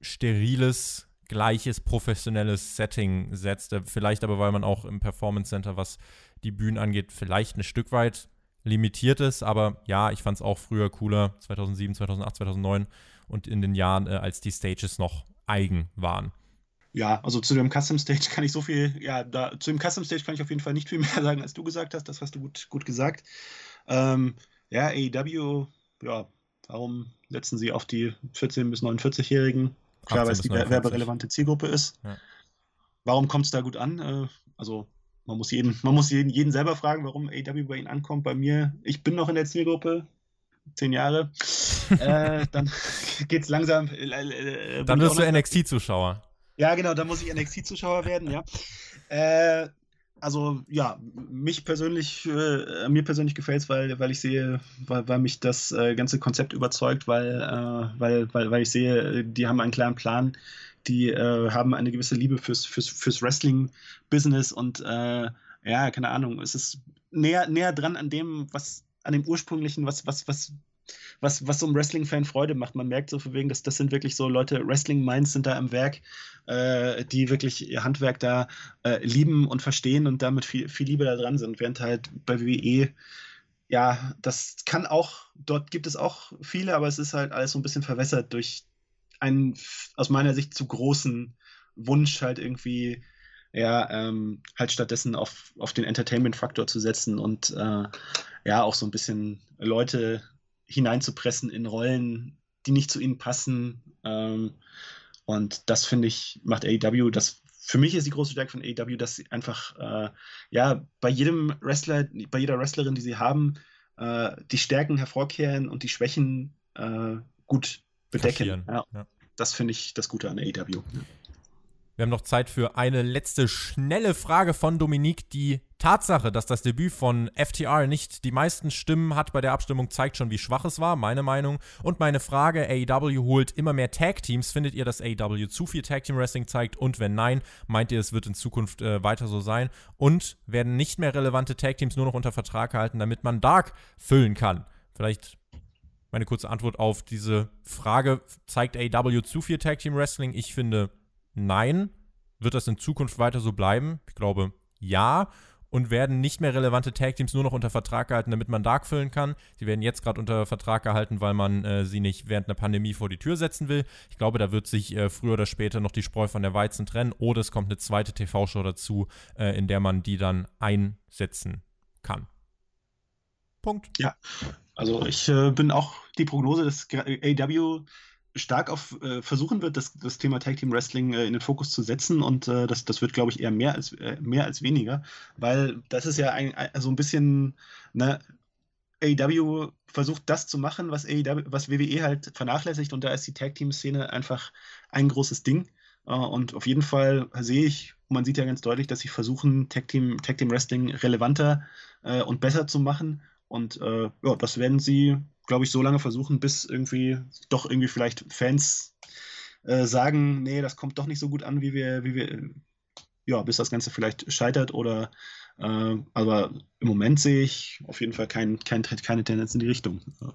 steriles, gleiches, professionelles Setting setzt. Vielleicht aber, weil man auch im Performance Center, was die Bühnen angeht, vielleicht ein Stück weit limitiert ist. Aber ja, ich fand es auch früher cooler, 2007, 2008, 2009 und in den Jahren, äh, als die Stages noch eigen waren. Ja, also zu dem Custom Stage kann ich so viel, ja, da, zu dem Custom Stage kann ich auf jeden Fall nicht viel mehr sagen, als du gesagt hast. Das hast du gut, gut gesagt. Ähm, ja, AEW, ja, warum setzen sie auf die 14- bis 49-Jährigen? Klar, weil es die werberelevante Zielgruppe ist. Ja. Warum kommt es da gut an? Äh, also man muss jeden, man muss jeden, jeden selber fragen, warum AW bei ihnen ankommt. Bei mir, ich bin noch in der Zielgruppe, zehn Jahre. äh, dann geht's langsam. Äh, äh, dann wirst du NXT-Zuschauer. Ja, genau, dann muss ich NXT-Zuschauer werden, ja. Äh, also ja, mich persönlich, äh, mir persönlich gefällt es, weil, weil ich sehe, weil, weil mich das äh, ganze Konzept überzeugt, weil, äh, weil, weil, weil ich sehe, die haben einen klaren Plan, die äh, haben eine gewisse Liebe fürs, fürs, fürs Wrestling-Business und äh, ja, keine Ahnung, es ist näher, näher dran an dem, was, an dem ursprünglichen, was, was, was, was, was so einem Wrestling-Fan Freude macht. Man merkt so von wegen, dass das sind wirklich so Leute, Wrestling-Minds sind da im Werk, äh, die wirklich ihr Handwerk da äh, lieben und verstehen und damit viel, viel Liebe da dran sind, während halt bei WWE ja, das kann auch, dort gibt es auch viele, aber es ist halt alles so ein bisschen verwässert durch einen aus meiner Sicht zu großen Wunsch halt irgendwie ja, ähm, halt stattdessen auf, auf den Entertainment-Faktor zu setzen und äh, ja, auch so ein bisschen Leute hineinzupressen in Rollen, die nicht zu ihnen passen. Ähm, und das finde ich, macht AEW, das für mich ist die große Stärke von AEW, dass sie einfach äh, ja bei jedem Wrestler, bei jeder Wrestlerin, die sie haben, äh, die Stärken hervorkehren und die Schwächen äh, gut bedecken. Ja. ja. Das finde ich das Gute an AEW. Wir haben noch Zeit für eine letzte schnelle Frage von Dominique. Die Tatsache, dass das Debüt von FTR nicht die meisten Stimmen hat bei der Abstimmung, zeigt schon, wie schwach es war, meine Meinung. Und meine Frage, AEW holt immer mehr Tag-Teams. Findet ihr, dass AEW zu viel Tag-Team-Wrestling zeigt? Und wenn nein, meint ihr, es wird in Zukunft äh, weiter so sein? Und werden nicht mehr relevante Tag-Teams nur noch unter Vertrag gehalten, damit man Dark füllen kann? Vielleicht meine kurze Antwort auf diese Frage. Zeigt AW zu viel Tag Team Wrestling? Ich finde nein. Wird das in Zukunft weiter so bleiben? Ich glaube ja. Und werden nicht mehr relevante Tag Teams nur noch unter Vertrag gehalten, damit man Dark füllen kann. Sie werden jetzt gerade unter Vertrag gehalten, weil man äh, sie nicht während einer Pandemie vor die Tür setzen will. Ich glaube, da wird sich äh, früher oder später noch die Spreu von der Weizen trennen. Oder es kommt eine zweite TV-Show dazu, äh, in der man die dann einsetzen kann. Punkt. Ja, also ich äh, bin auch die Prognose, dass AW stark auf äh, versuchen wird, das, das Thema Tag Team Wrestling äh, in den Fokus zu setzen und äh, das, das wird, glaube ich, eher mehr als, äh, mehr als weniger, weil das ist ja ein, ein, so ein bisschen, ne, AEW versucht das zu machen, was, AEW, was WWE halt vernachlässigt und da ist die Tag Team Szene einfach ein großes Ding. Äh, und auf jeden Fall sehe ich, man sieht ja ganz deutlich, dass sie versuchen, Tag Team, Tag Team Wrestling relevanter äh, und besser zu machen Und äh, ja, das werden sie, glaube ich, so lange versuchen, bis irgendwie doch irgendwie vielleicht Fans äh, sagen, nee, das kommt doch nicht so gut an, wie wir, wie wir, ja, bis das Ganze vielleicht scheitert oder äh, aber im Moment sehe ich auf jeden Fall kein, kein, keine Tendenz in die Richtung. Genau.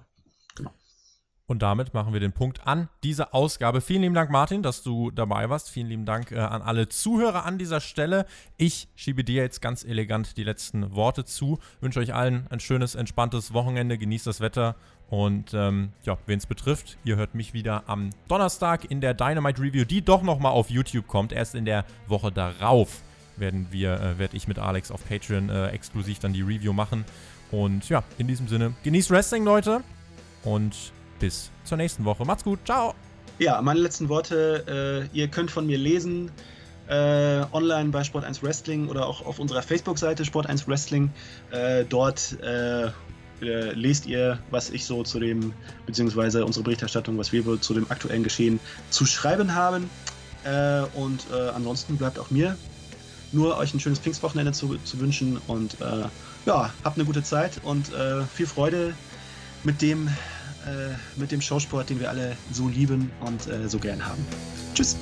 Und damit machen wir den Punkt an dieser Ausgabe. Vielen lieben Dank, Martin, dass du dabei warst. Vielen lieben Dank äh, an alle Zuhörer an dieser Stelle. Ich schiebe dir jetzt ganz elegant die letzten Worte zu. Wünsche euch allen ein schönes, entspanntes Wochenende. Genießt das Wetter. Und ähm, ja, wen es betrifft, ihr hört mich wieder am Donnerstag in der Dynamite Review, die doch nochmal auf YouTube kommt. Erst in der Woche darauf werden wir, äh, werde ich mit Alex auf Patreon äh, exklusiv dann die Review machen. Und ja, in diesem Sinne, genießt Wrestling, Leute. Und bis zur nächsten Woche. Macht's gut. Ciao. Ja, meine letzten Worte. Äh, ihr könnt von mir lesen. Äh, online bei Sport1 Wrestling oder auch auf unserer Facebook-Seite Sport1 Wrestling. Äh, dort äh, äh, lest ihr, was ich so zu dem, beziehungsweise unsere Berichterstattung, was wir zu dem aktuellen Geschehen zu schreiben haben. Äh, und ansonsten bleibt auch mir nur euch ein schönes Pfingstwochenende zu, zu wünschen und ja, habt eine gute Zeit und viel Freude mit dem mit dem Showsport, den wir alle so lieben und äh, so gern haben. Tschüss.